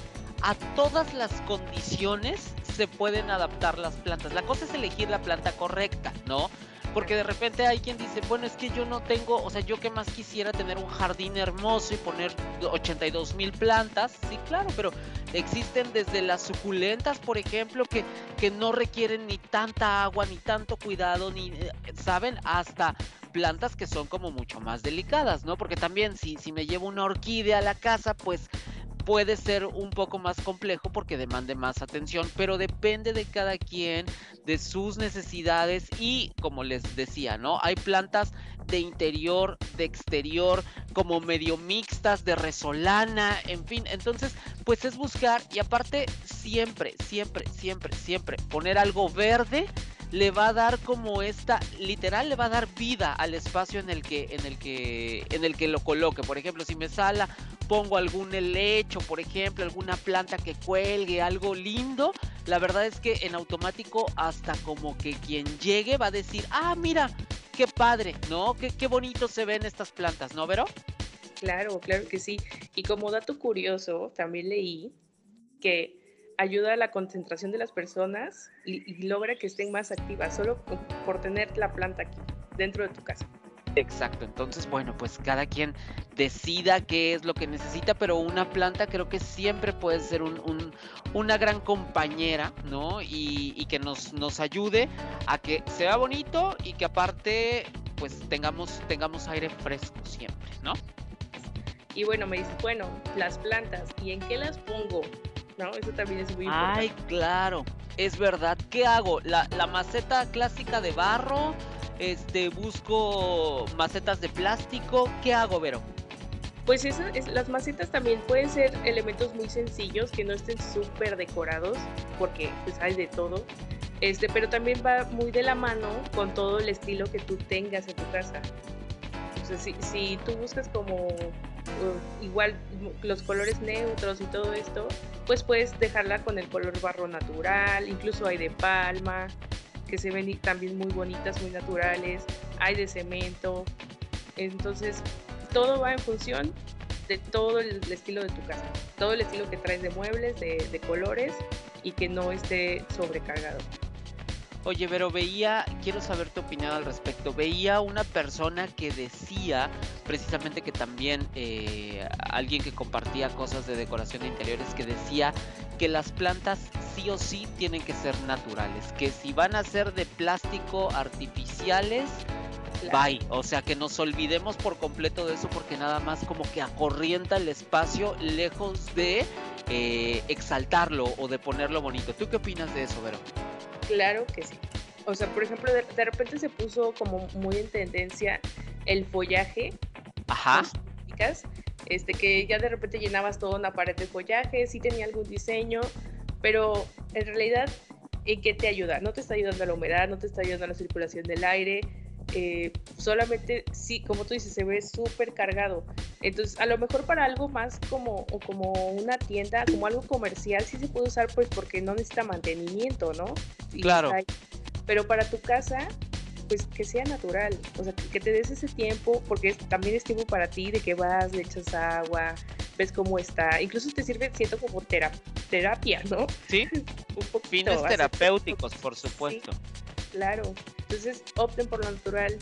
B: a todas las condiciones se pueden adaptar las plantas. La cosa es elegir la planta correcta, ¿no? Porque de repente hay quien dice, bueno, es que yo no tengo, o sea, yo que más quisiera tener un jardín hermoso y poner 82 mil plantas. Sí, claro, pero existen desde las suculentas, por ejemplo, que, que no requieren ni tanta agua, ni tanto cuidado, ni, eh, ¿saben? Hasta plantas que son como mucho más delicadas, ¿no? Porque también si, si me llevo una orquídea a la casa, pues puede ser un poco más complejo porque demande más atención, pero depende de cada quien, de sus necesidades y como les decía, ¿no? Hay plantas de interior, de exterior, como medio mixtas, de resolana, en fin, entonces pues es buscar y aparte siempre, siempre, siempre, siempre poner algo verde le va a dar como esta literal le va a dar vida al espacio en el que en el que en el que lo coloque. Por ejemplo si me sala pongo algún helecho por ejemplo alguna planta que cuelgue algo lindo la verdad es que en automático hasta como que quien llegue va a decir ah mira qué padre no qué, qué bonito se ven estas plantas no Vero
C: claro claro que sí. Y como dato curioso también leí que ayuda a la concentración de las personas y, y, logra que estén más activas solo por tener la planta aquí, dentro de tu casa.
B: Exacto, entonces bueno, pues cada quien decida qué es lo que necesita, pero una planta creo que siempre puede ser un, un, una gran compañera, ¿no? Y, y, que nos, nos ayude a que sea bonito y que aparte pues tengamos, tengamos aire fresco siempre, ¿no?
C: Y bueno, me dices, bueno, las plantas, ¿y en qué las pongo? ¿No? Eso también es muy importante.
B: Ay, claro, es verdad. ¿Qué hago? La, la maceta clásica de barro, este, busco macetas de plástico. ¿Qué hago, Vero?
C: Pues esa, es, las macetas también pueden ser elementos muy sencillos que no estén súper decorados, porque pues hay de todo. Este, pero también va muy de la mano con todo el estilo que tú tengas en tu casa. Si, si tú buscas como uh, igual los colores neutros y todo esto, pues puedes dejarla con el color barro natural, incluso hay de palma, que se ven también muy bonitas, muy naturales, hay de cemento, entonces todo va en función de todo el estilo de tu casa, todo el estilo que traes de muebles, de colores y que no esté sobrecargado.
B: Oye, pero veía, quiero saber tu opinión al respecto. Veía una persona que decía, precisamente que también eh, alguien que compartía cosas de decoración de interiores, que decía que las plantas sí o sí tienen que ser naturales, que si van a ser de plástico artificiales, bye. O sea, que nos olvidemos por completo de eso porque nada más como que acorrienta el espacio lejos de eh, exaltarlo o de ponerlo bonito. ¿Tú qué opinas de eso, Vero?
C: Claro que sí. O sea, por ejemplo, de, de repente se puso como muy en tendencia el follaje.
B: Ajá.
C: Chicas, este, que ya de repente llenabas toda una pared de follaje, sí tenía algún diseño, pero en realidad, ¿en qué te ayuda? No te está ayudando a la humedad, no te está ayudando a la circulación del aire, eh, solamente, sí, como tú dices, se ve súper cargado. Entonces, a lo mejor para algo más como, como una tienda, como algo comercial, sí se puede usar pues porque no necesita mantenimiento, ¿no?
B: claro.
C: pero para tu casa, pues que sea natural, o sea, que, te des ese tiempo, porque también es tiempo para ti de que vas, le echas agua, ves cómo está, incluso te sirve, siento como terapia, ¿no?
B: Sí, un poquito, fines terapéuticos, por supuesto.
C: claro, entonces opten por lo natural,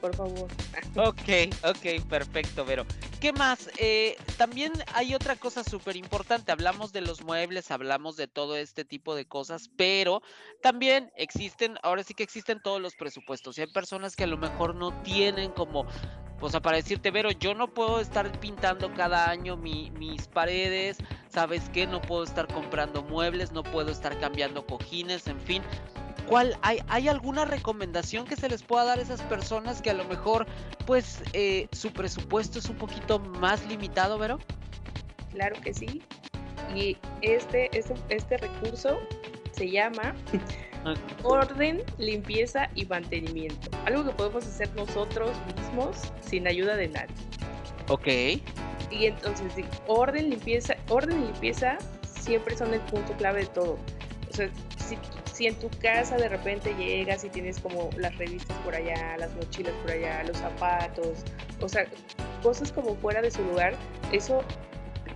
C: por favor.
B: Ok, ok, perfecto, Vero. ¿Qué más? Eh, también hay otra cosa súper importante. Hablamos de los muebles, hablamos de todo este tipo de cosas, pero también existen, ahora sí que existen todos los presupuestos. Y hay personas que a lo mejor no tienen como o sea, para decirte, Vero, yo no puedo estar pintando cada año mis paredes, ¿sabes qué? No puedo estar comprando muebles, no puedo estar cambiando cojines, en fin. ¿Cuál, hay, ¿Hay alguna recomendación que se les pueda dar a esas personas que a lo mejor pues eh, su presupuesto es un poquito más limitado, Vero?
C: Claro que sí. Y este, este, este recurso se llama orden, limpieza y mantenimiento. Algo que podemos hacer nosotros mismos sin ayuda de nadie.
B: Ok.
C: Y entonces, orden, limpieza, orden y limpieza siempre son el punto clave de todo. O sea, si si en tu casa de repente llegas y tienes como las revistas por allá, las mochilas por allá, los zapatos, o sea, cosas como fuera de su lugar, eso,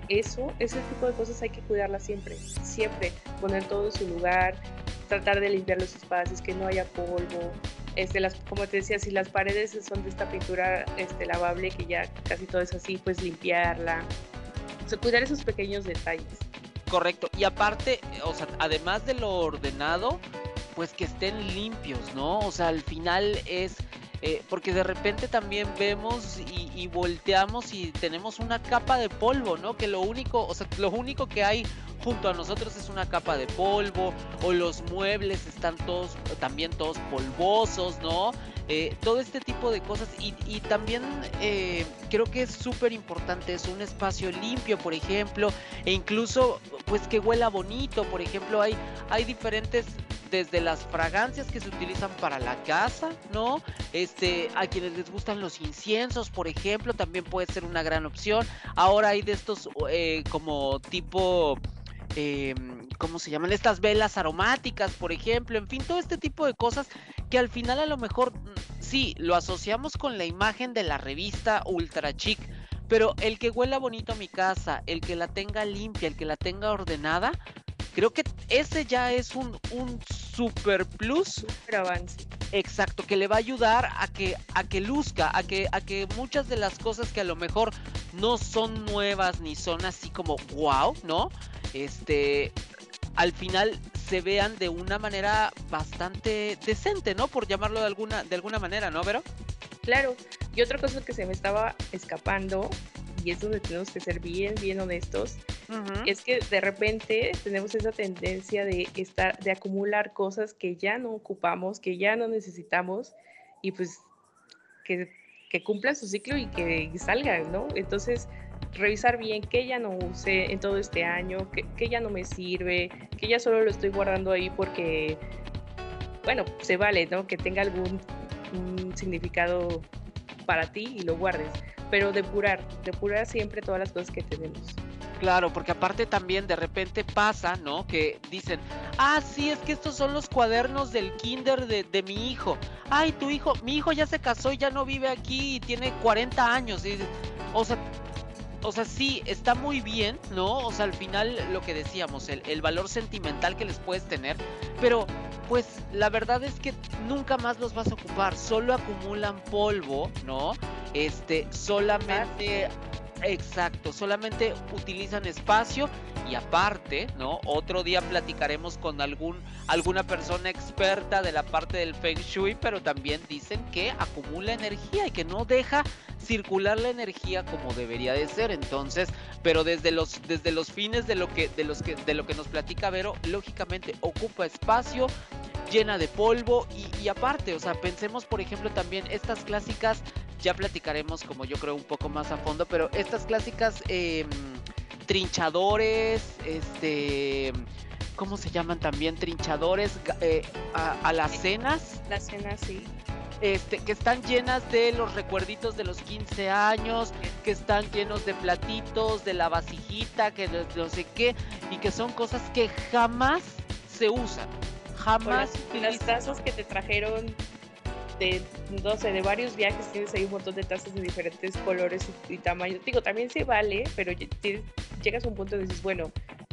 C: eso, ese tipo de cosas hay que cuidarlas siempre, siempre, poner todo en su lugar, tratar de limpiar los espacios, que no haya polvo, este, las, como te decía, si las paredes son de esta pintura este, lavable, que ya casi todo es así, pues limpiarla, o sea, cuidar esos pequeños detalles.
B: Correcto. Y aparte, o sea, además de lo ordenado, pues que estén limpios, ¿no? O sea, al final es... Eh, porque de repente también vemos y, y, volteamos y tenemos una capa de polvo, ¿no? Que lo único, o sea, lo único que hay junto a nosotros es una capa de polvo o los muebles están todos también todos polvosos, ¿no? Eh, todo este tipo de cosas y, también eh, creo que es súper importante es un espacio limpio por ejemplo e incluso pues que huela bonito por ejemplo hay hay diferentes desde las fragancias que se utilizan para la casa, ¿no? Este, a quienes les gustan los inciensos, por ejemplo, también puede ser una gran opción. Ahora hay de estos eh, como tipo eh, ¿cómo se llaman? Estas velas aromáticas, por ejemplo, en fin, todo este tipo de cosas que al final a lo mejor mm, sí, lo asociamos con la imagen de la revista Ultra Chic, pero el que huela bonito a mi casa, el que la tenga limpia, el que la tenga ordenada, creo que ese ya es un, super plus.
C: Super avance.
B: Exacto, que le va a ayudar a que, a que luzca, a que, a que muchas de las cosas que a lo mejor no son nuevas ni son así como wow, ¿no? este, al final se vean de una manera bastante decente, ¿no? Por llamarlo de alguna, de alguna manera, ¿no, Vero?
C: Claro. Y otra cosa que se me estaba escapando, y es donde tenemos que ser bien, bien honestos, es que de repente tenemos esa tendencia de estar, de acumular cosas que ya no ocupamos, que ya no necesitamos, y pues que, cumplan su ciclo y que salgan, ¿no? Entonces, revisar bien qué ya no use en todo este año, qué, ya no me sirve, que ya solo lo estoy guardando ahí porque, bueno, se vale, ¿no? Que tenga algún significado para ti y lo guardes, pero depurar, depurar siempre todas las cosas que tenemos.
B: Claro, porque aparte también de repente pasa, ¿no? Que dicen, ah, sí, es que estos son los cuadernos del kinder de, de, mi hijo. Ay, tu hijo, mi hijo ya se casó y ya no vive aquí y tiene 40 años. Y, o sea, o sea, sí, está muy bien, ¿no? O sea, al final lo que decíamos, el, valor sentimental que les puedes tener, pero pues la verdad es que nunca más los vas a ocupar, solo acumulan polvo, ¿no? Este, solamente... Exacto, solamente utilizan espacio y aparte, ¿no? Otro día platicaremos con algún alguna persona experta de la parte del Feng Shui, pero también dicen que acumula energía y que no deja circular la energía como debería de ser. Entonces, pero desde los, desde los fines de lo que, de los que, de lo que nos platica Vero, lógicamente ocupa espacio, llena de polvo y, y aparte, o sea, pensemos por ejemplo también estas clásicas, ya platicaremos como yo creo un poco más a fondo, pero estas clásicas eh, trinchadores, este, ¿cómo se llaman también? Trinchadores, eh, a, las cenas.
C: Las cenas, sí.
B: Este, que están llenas de los recuerditos de los 15 años, que están llenos de platitos, de la vasijita, que no sé qué, y que son cosas que jamás se usan. Jamás.
C: las tazas que te trajeron de, no sé, de varios viajes tienes ahí un montón de tazas de diferentes colores y, tamaños. Digo, también se vale, pero llegas a un punto y dices, bueno,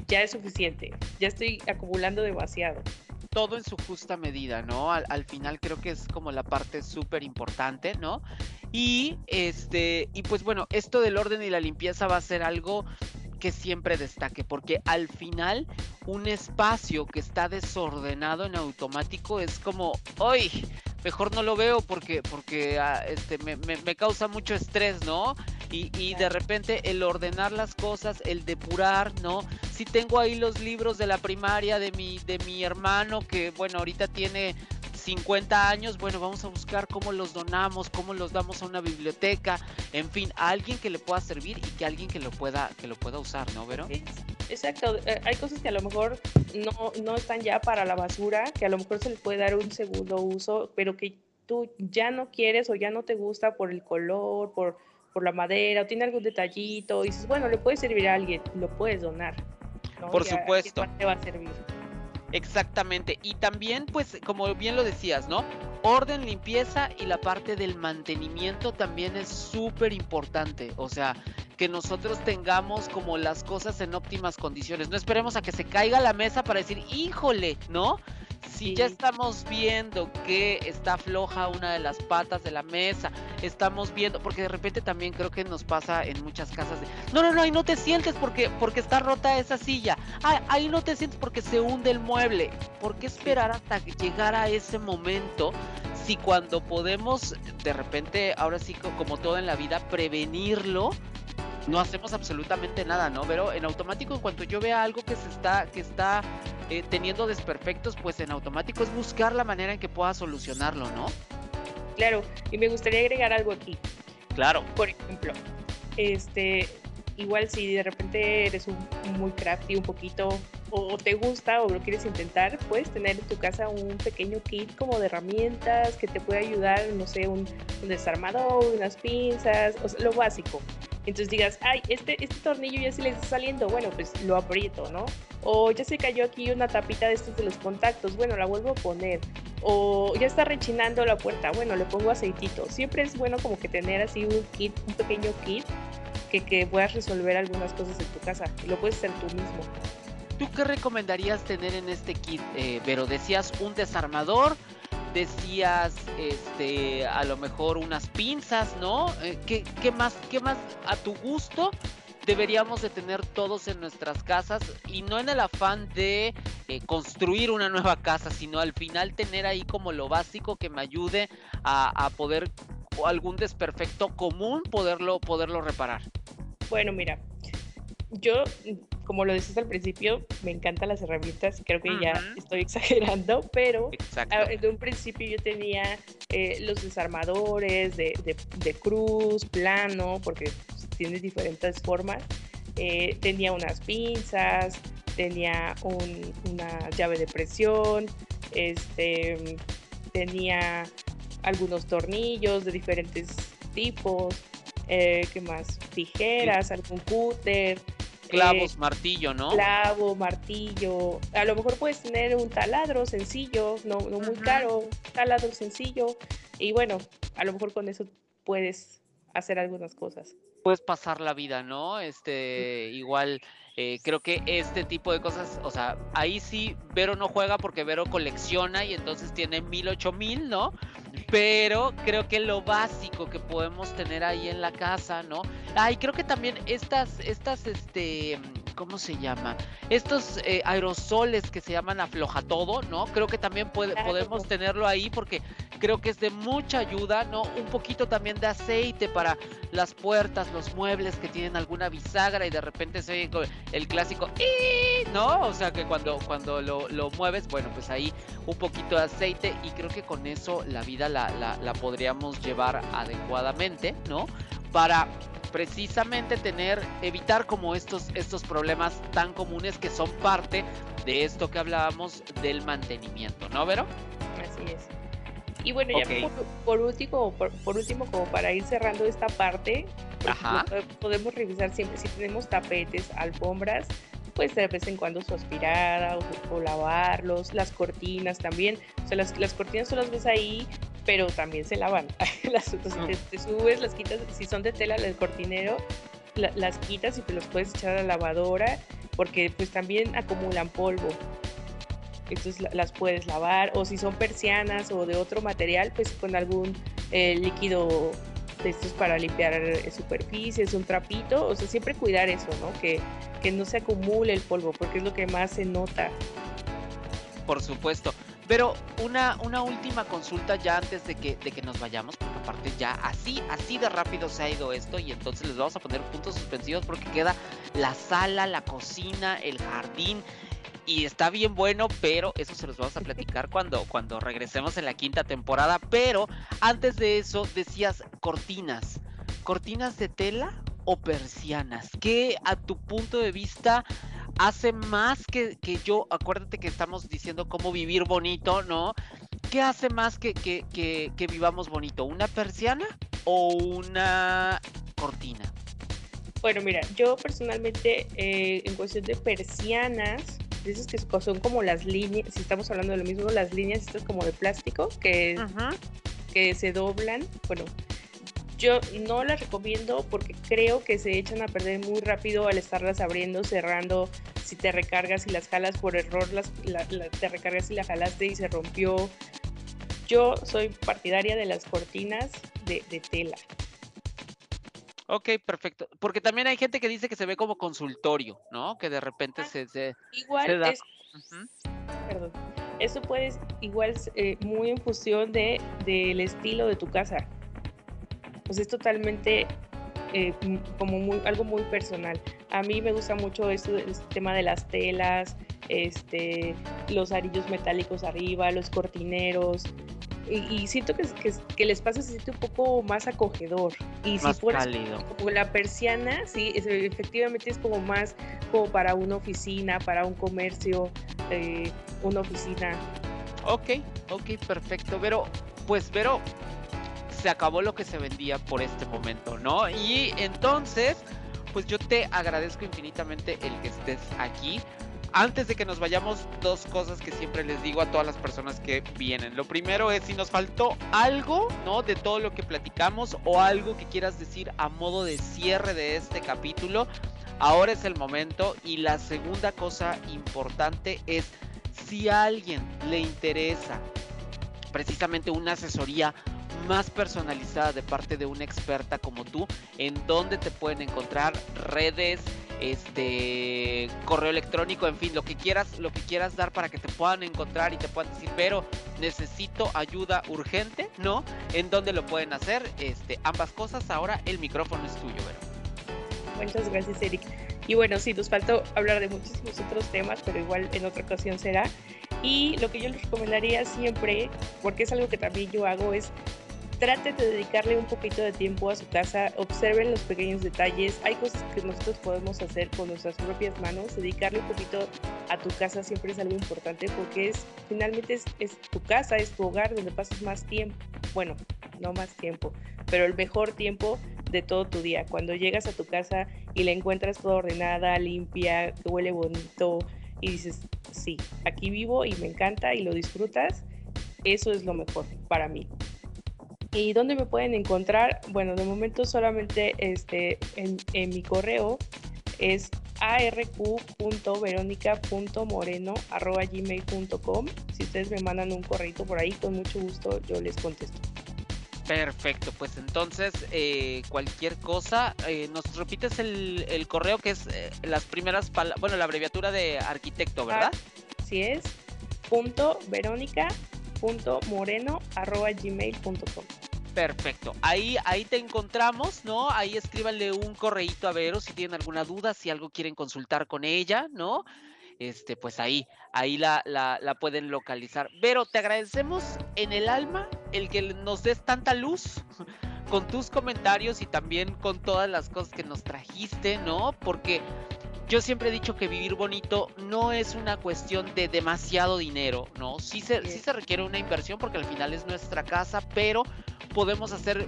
C: ya es suficiente, ya estoy acumulando demasiado.
B: Todo en su justa medida, ¿no? Al, al final creo que es como la parte súper importante, ¿no? Y este, y pues bueno, esto del orden y la limpieza va a ser algo que siempre destaque, porque al final un espacio que está desordenado en automático es como, ¡ay! Mejor no lo veo porque, porque ah, este, me, me, causa mucho estrés, ¿no? Y, y, de repente el ordenar las cosas, el depurar, ¿no? Si tengo ahí los libros de la primaria de mi, de mi hermano, que bueno, ahorita tiene 50 años, bueno, vamos a buscar cómo los donamos, cómo los damos a una biblioteca, en fin, a alguien que le pueda servir y que alguien que lo pueda, que lo pueda usar, ¿no, Vero?
C: exacto, eh, hay cosas que a lo mejor no, no están ya para la basura, que a lo mejor se les puede dar un segundo uso, pero que tú ya no quieres o ya no te gusta por el color, por, por la madera, o tiene algún detallito, y dices, bueno, le puede servir a alguien, lo puedes donar.
B: Por supuesto.
C: te va a servir.
B: Exactamente. Y también, pues, como bien lo decías, ¿no? Orden, limpieza y la parte del mantenimiento también es súper importante. O sea, que nosotros tengamos como las cosas en óptimas condiciones. No esperemos a que se caiga la mesa para decir, híjole, ¿no? Si ya estamos viendo que está floja una de las patas de la mesa, estamos viendo, porque de repente también creo que nos pasa en muchas casas de, no, no, no, ahí no te sientes porque, porque está rota esa silla, ahí no te sientes porque se hunde el mueble, ¿por qué esperar hasta llegar a ese momento si cuando podemos de repente, ahora sí como todo en la vida, prevenirlo? No hacemos absolutamente nada, ¿no? Pero en automático, en cuanto yo vea algo que se está, que está eh, teniendo desperfectos, pues en automático es buscar la manera en que pueda solucionarlo, ¿no?
C: Claro, y me gustaría agregar algo aquí.
B: Claro.
C: Por ejemplo, este, igual si de repente eres un, muy crafty un poquito o, te gusta o lo quieres intentar, puedes tener en tu casa un pequeño kit como de herramientas que te puede ayudar, no sé, un, un desarmador, unas pinzas, o sea, lo básico. Entonces digas, ay, este, este tornillo ya se le está saliendo, bueno, pues lo aprieto, ¿no? O ya se cayó aquí una tapita de estos de los contactos, bueno, la vuelvo a poner. O ya está rechinando la puerta, bueno, le pongo aceitito. Siempre es bueno como que tener así un kit, un pequeño kit que, que puedas resolver algunas cosas en tu casa. Lo puedes hacer tú mismo.
B: ¿Tú qué recomendarías tener en este kit? Eh, pero decías un desarmador, decías este a lo mejor unas pinzas, ¿no? Eh, ¿qué, ¿qué, más, ¿Qué más a tu gusto deberíamos de tener todos en nuestras casas? Y no en el afán de eh, construir una nueva casa, sino al final tener ahí como lo básico que me ayude a, a poder algún desperfecto común poderlo, poderlo reparar.
C: Bueno, mira, yo como lo decís al principio, me encantan las herramientas, creo que ya estoy exagerando, pero en un principio yo tenía eh, los desarmadores de, cruz, plano, porque tiene diferentes formas. Eh, tenía unas pinzas, tenía una llave de presión, este, tenía algunos tornillos de diferentes tipos, eh, ¿qué más? Tijeras, algún cúter,
B: Clavos, eh, martillo, ¿no?
C: Clavo, martillo. A lo mejor puedes tener un taladro sencillo, no, no muy caro, taladro sencillo. Y bueno, a lo mejor con eso puedes hacer algunas cosas.
B: Puedes pasar la vida, ¿no? Este, igual, eh, creo que este tipo de cosas, o sea, ahí sí Vero no juega porque Vero colecciona y entonces tiene mil, ocho mil, ¿no? Pero creo que lo básico que podemos tener ahí en la casa, ¿no? Ay, creo que también estas, estas, este, ¿cómo se llama? Estos eh, aerosoles que se llaman afloja todo, ¿no? Creo que también puede, podemos tenerlo ahí porque creo que es de mucha ayuda, ¿no? Un poquito también de aceite para las puertas, los muebles que tienen alguna bisagra y de repente se oye el clásico, ¿no? O sea que cuando, cuando lo, lo, mueves, bueno, pues ahí un poquito de aceite y creo que con eso la vida la, la, la podríamos llevar adecuadamente, ¿no? Para precisamente tener, evitar como estos, estos problemas tan comunes que son parte de esto que hablábamos del mantenimiento, ¿no, Vero?
C: Así es. Y bueno, ya por, último, por, último, como para ir cerrando esta parte, podemos revisar siempre si tenemos tapetes, alfombras, pues de vez en cuando su aspirada o, lavarlos, las cortinas también. O sea, las, las cortinas tú las ves ahí pero también se lavan. las, te, subes, las quitas, si son de tela del cortinero, las quitas y te los puedes echar a la lavadora porque pues también acumulan polvo. Entonces las puedes lavar o si son persianas o de otro material, pues con algún eh, líquido de estos para limpiar eh, superficies, un trapito, o sea, siempre cuidar eso, ¿no? Que, que no se acumule el polvo porque es lo que más se nota.
B: Por supuesto. Pero una, una última consulta ya antes de que, de que nos vayamos, porque aparte ya así, así de rápido se ha ido esto y entonces les vamos a poner puntos suspensivos porque queda la sala, la cocina, el jardín y está bien bueno, pero eso se los vamos a platicar cuando, cuando regresemos en la quinta temporada. Pero antes de eso decías cortinas, cortinas de tela o persianas, ¿qué a tu punto de vista hace más que, que, yo, acuérdate que estamos diciendo cómo vivir bonito, ¿no? ¿Qué hace más que, que, que vivamos bonito? ¿Una persiana o una cortina?
C: Bueno, mira, yo personalmente eh, en cuestión de persianas, dices que son como las líneas, si estamos hablando de lo mismo, las líneas estas como de plástico que, que se doblan, bueno, yo no las recomiendo porque creo que se echan a perder muy rápido al estarlas abriendo, cerrando. Si te recargas y las jalas por error, las, te recargas y la jalaste y se rompió. Yo soy partidaria de las cortinas de, tela.
B: Ok, perfecto. Porque también hay gente que dice que se ve como consultorio, ¿no? Que de repente ah, se,
C: Igual es... Perdón. Eso puede igual eh, muy en función de, del estilo de tu casa pues es totalmente eh, como muy, algo muy personal. A mí me gusta mucho esto, este tema de las telas, este, los arillos metálicos arriba, los cortineros. Y, siento que, que, que, el espacio se siente un poco más acogedor. Y
B: más si cálido.
C: Como la persiana, sí, efectivamente es como más como para una oficina, para un comercio, eh, una oficina.
B: Ok, ok, perfecto. Pero, pues, pero se acabó lo que se vendía por este momento, ¿no? Y entonces, pues yo te agradezco infinitamente el que estés aquí. Antes de que nos vayamos, dos cosas que siempre les digo a todas las personas que vienen. Lo primero es si nos faltó algo, ¿no? De todo lo que platicamos o algo que quieras decir a modo de cierre de este capítulo, ahora es el momento. Y la segunda cosa importante es si a alguien le interesa precisamente una asesoría más personalizada de parte de una experta como tú, en donde te pueden encontrar redes, este correo electrónico, en fin, lo que quieras, lo que quieras dar para que te puedan encontrar y te puedan decir, pero necesito ayuda urgente, ¿no? En dónde lo pueden hacer, este, ambas cosas, ahora el micrófono es tuyo, Vero.
C: Muchas gracias, Eric. Y bueno, sí, nos faltó hablar de muchísimos otros temas, pero igual en otra ocasión será. Y lo que yo les recomendaría siempre, porque es algo que también yo hago, es trate de dedicarle un poquito de tiempo a su casa, observen los pequeños detalles, hay cosas que nosotros podemos hacer con nuestras propias manos, dedicarle un poquito a tu casa siempre es algo importante porque es finalmente es, tu casa, es tu hogar donde pasas más tiempo, bueno, no más tiempo, pero el mejor tiempo de todo tu día, cuando llegas a tu casa y la encuentras toda ordenada, limpia, que huele bonito y dices, sí, aquí vivo y me encanta y lo disfrutas, eso es lo mejor para mí. ¿Y dónde me pueden encontrar? Bueno, de momento solamente este, en, mi correo es arq.veronica.moreno.gmail.com. Si ustedes me mandan un correo por ahí, con mucho gusto yo les contesto.
B: Perfecto, pues entonces eh, cualquier cosa, eh, nos repites el, correo que es eh, las primeras palabras, bueno, la abreviatura de arquitecto, ¿verdad?
C: Así es, punto verónica
B: Perfecto. Ahí, ahí te encontramos, ¿no? Ahí escríbanle un correíto a Vero si tienen alguna duda, si algo quieren consultar con ella, ¿no? Este, pues ahí, ahí la, la, la pueden localizar. Vero, te agradecemos en el alma el que nos des tanta luz con tus comentarios y también con todas las cosas que nos trajiste, ¿no? Porque yo siempre he dicho que vivir bonito no es una cuestión de demasiado dinero, ¿no? Sí se, sí se requiere una inversión porque al final es nuestra casa, pero podemos hacer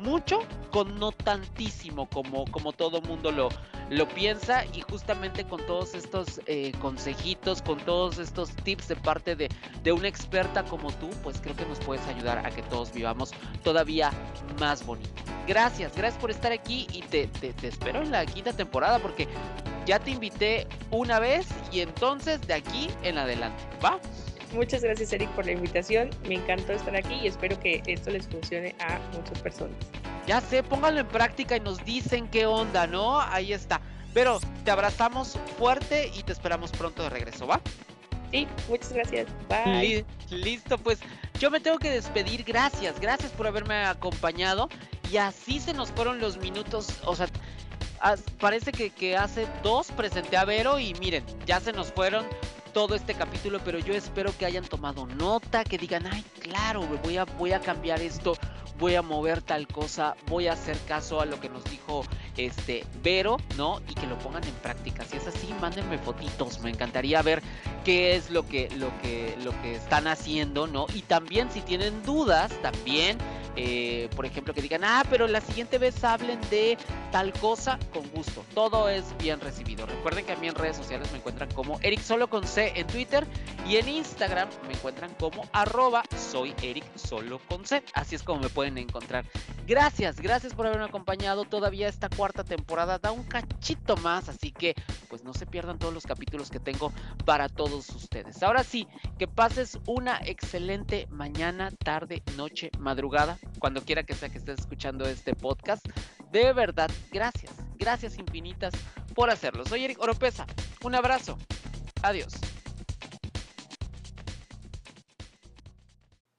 B: mucho con no tantísimo como, como todo mundo lo, lo piensa y justamente con todos estos eh, consejitos, con todos estos tips de parte de, de, una experta como tú, pues creo que nos puedes ayudar a que todos vivamos todavía más bonito. Gracias, gracias por estar aquí y te, te, te espero en la quinta temporada porque ya te invité una vez y entonces de aquí en adelante, ¿va?
C: Muchas gracias Eric por la invitación, me encantó estar aquí y espero que esto les funcione a muchas personas.
B: Ya sé, pónganlo en práctica y nos dicen qué onda, ¿no? Ahí está. Pero te abrazamos fuerte y te esperamos pronto de regreso, ¿va?
C: Sí, muchas gracias. Bye.
B: Listo, pues yo me tengo que despedir. Gracias, gracias por haberme acompañado. Y así se nos fueron los minutos. O sea, parece que, que hace dos presenté a Vero y miren, ya se nos fueron todo este capítulo, pero yo espero que hayan tomado nota, que digan, ay, claro, voy a, voy a cambiar esto, voy a mover tal cosa, voy a hacer caso a lo que nos dijo este Vero, ¿no? Y que lo pongan en práctica. Si es así, mándenme fotitos, me encantaría ver qué es lo que, lo que, lo que están haciendo, ¿no? Y también si tienen dudas, también eh, por ejemplo, que digan, ah, pero la siguiente vez hablen de tal cosa, con gusto. Todo es bien recibido. Recuerden que a mí en redes sociales me encuentran como Eric Solo con C en Twitter y en Instagram me encuentran como arroba soy. Así es como me pueden encontrar. Gracias, gracias por haberme acompañado. Todavía esta cuarta temporada da un cachito más, así que pues no se pierdan todos los capítulos que tengo para todos ustedes. Ahora sí, que pases una excelente mañana, tarde, noche, madrugada cuando quiera que sea que estés escuchando este podcast. De verdad, gracias, gracias infinitas por hacerlo. Soy Eric Oropesa. Un abrazo. Adiós.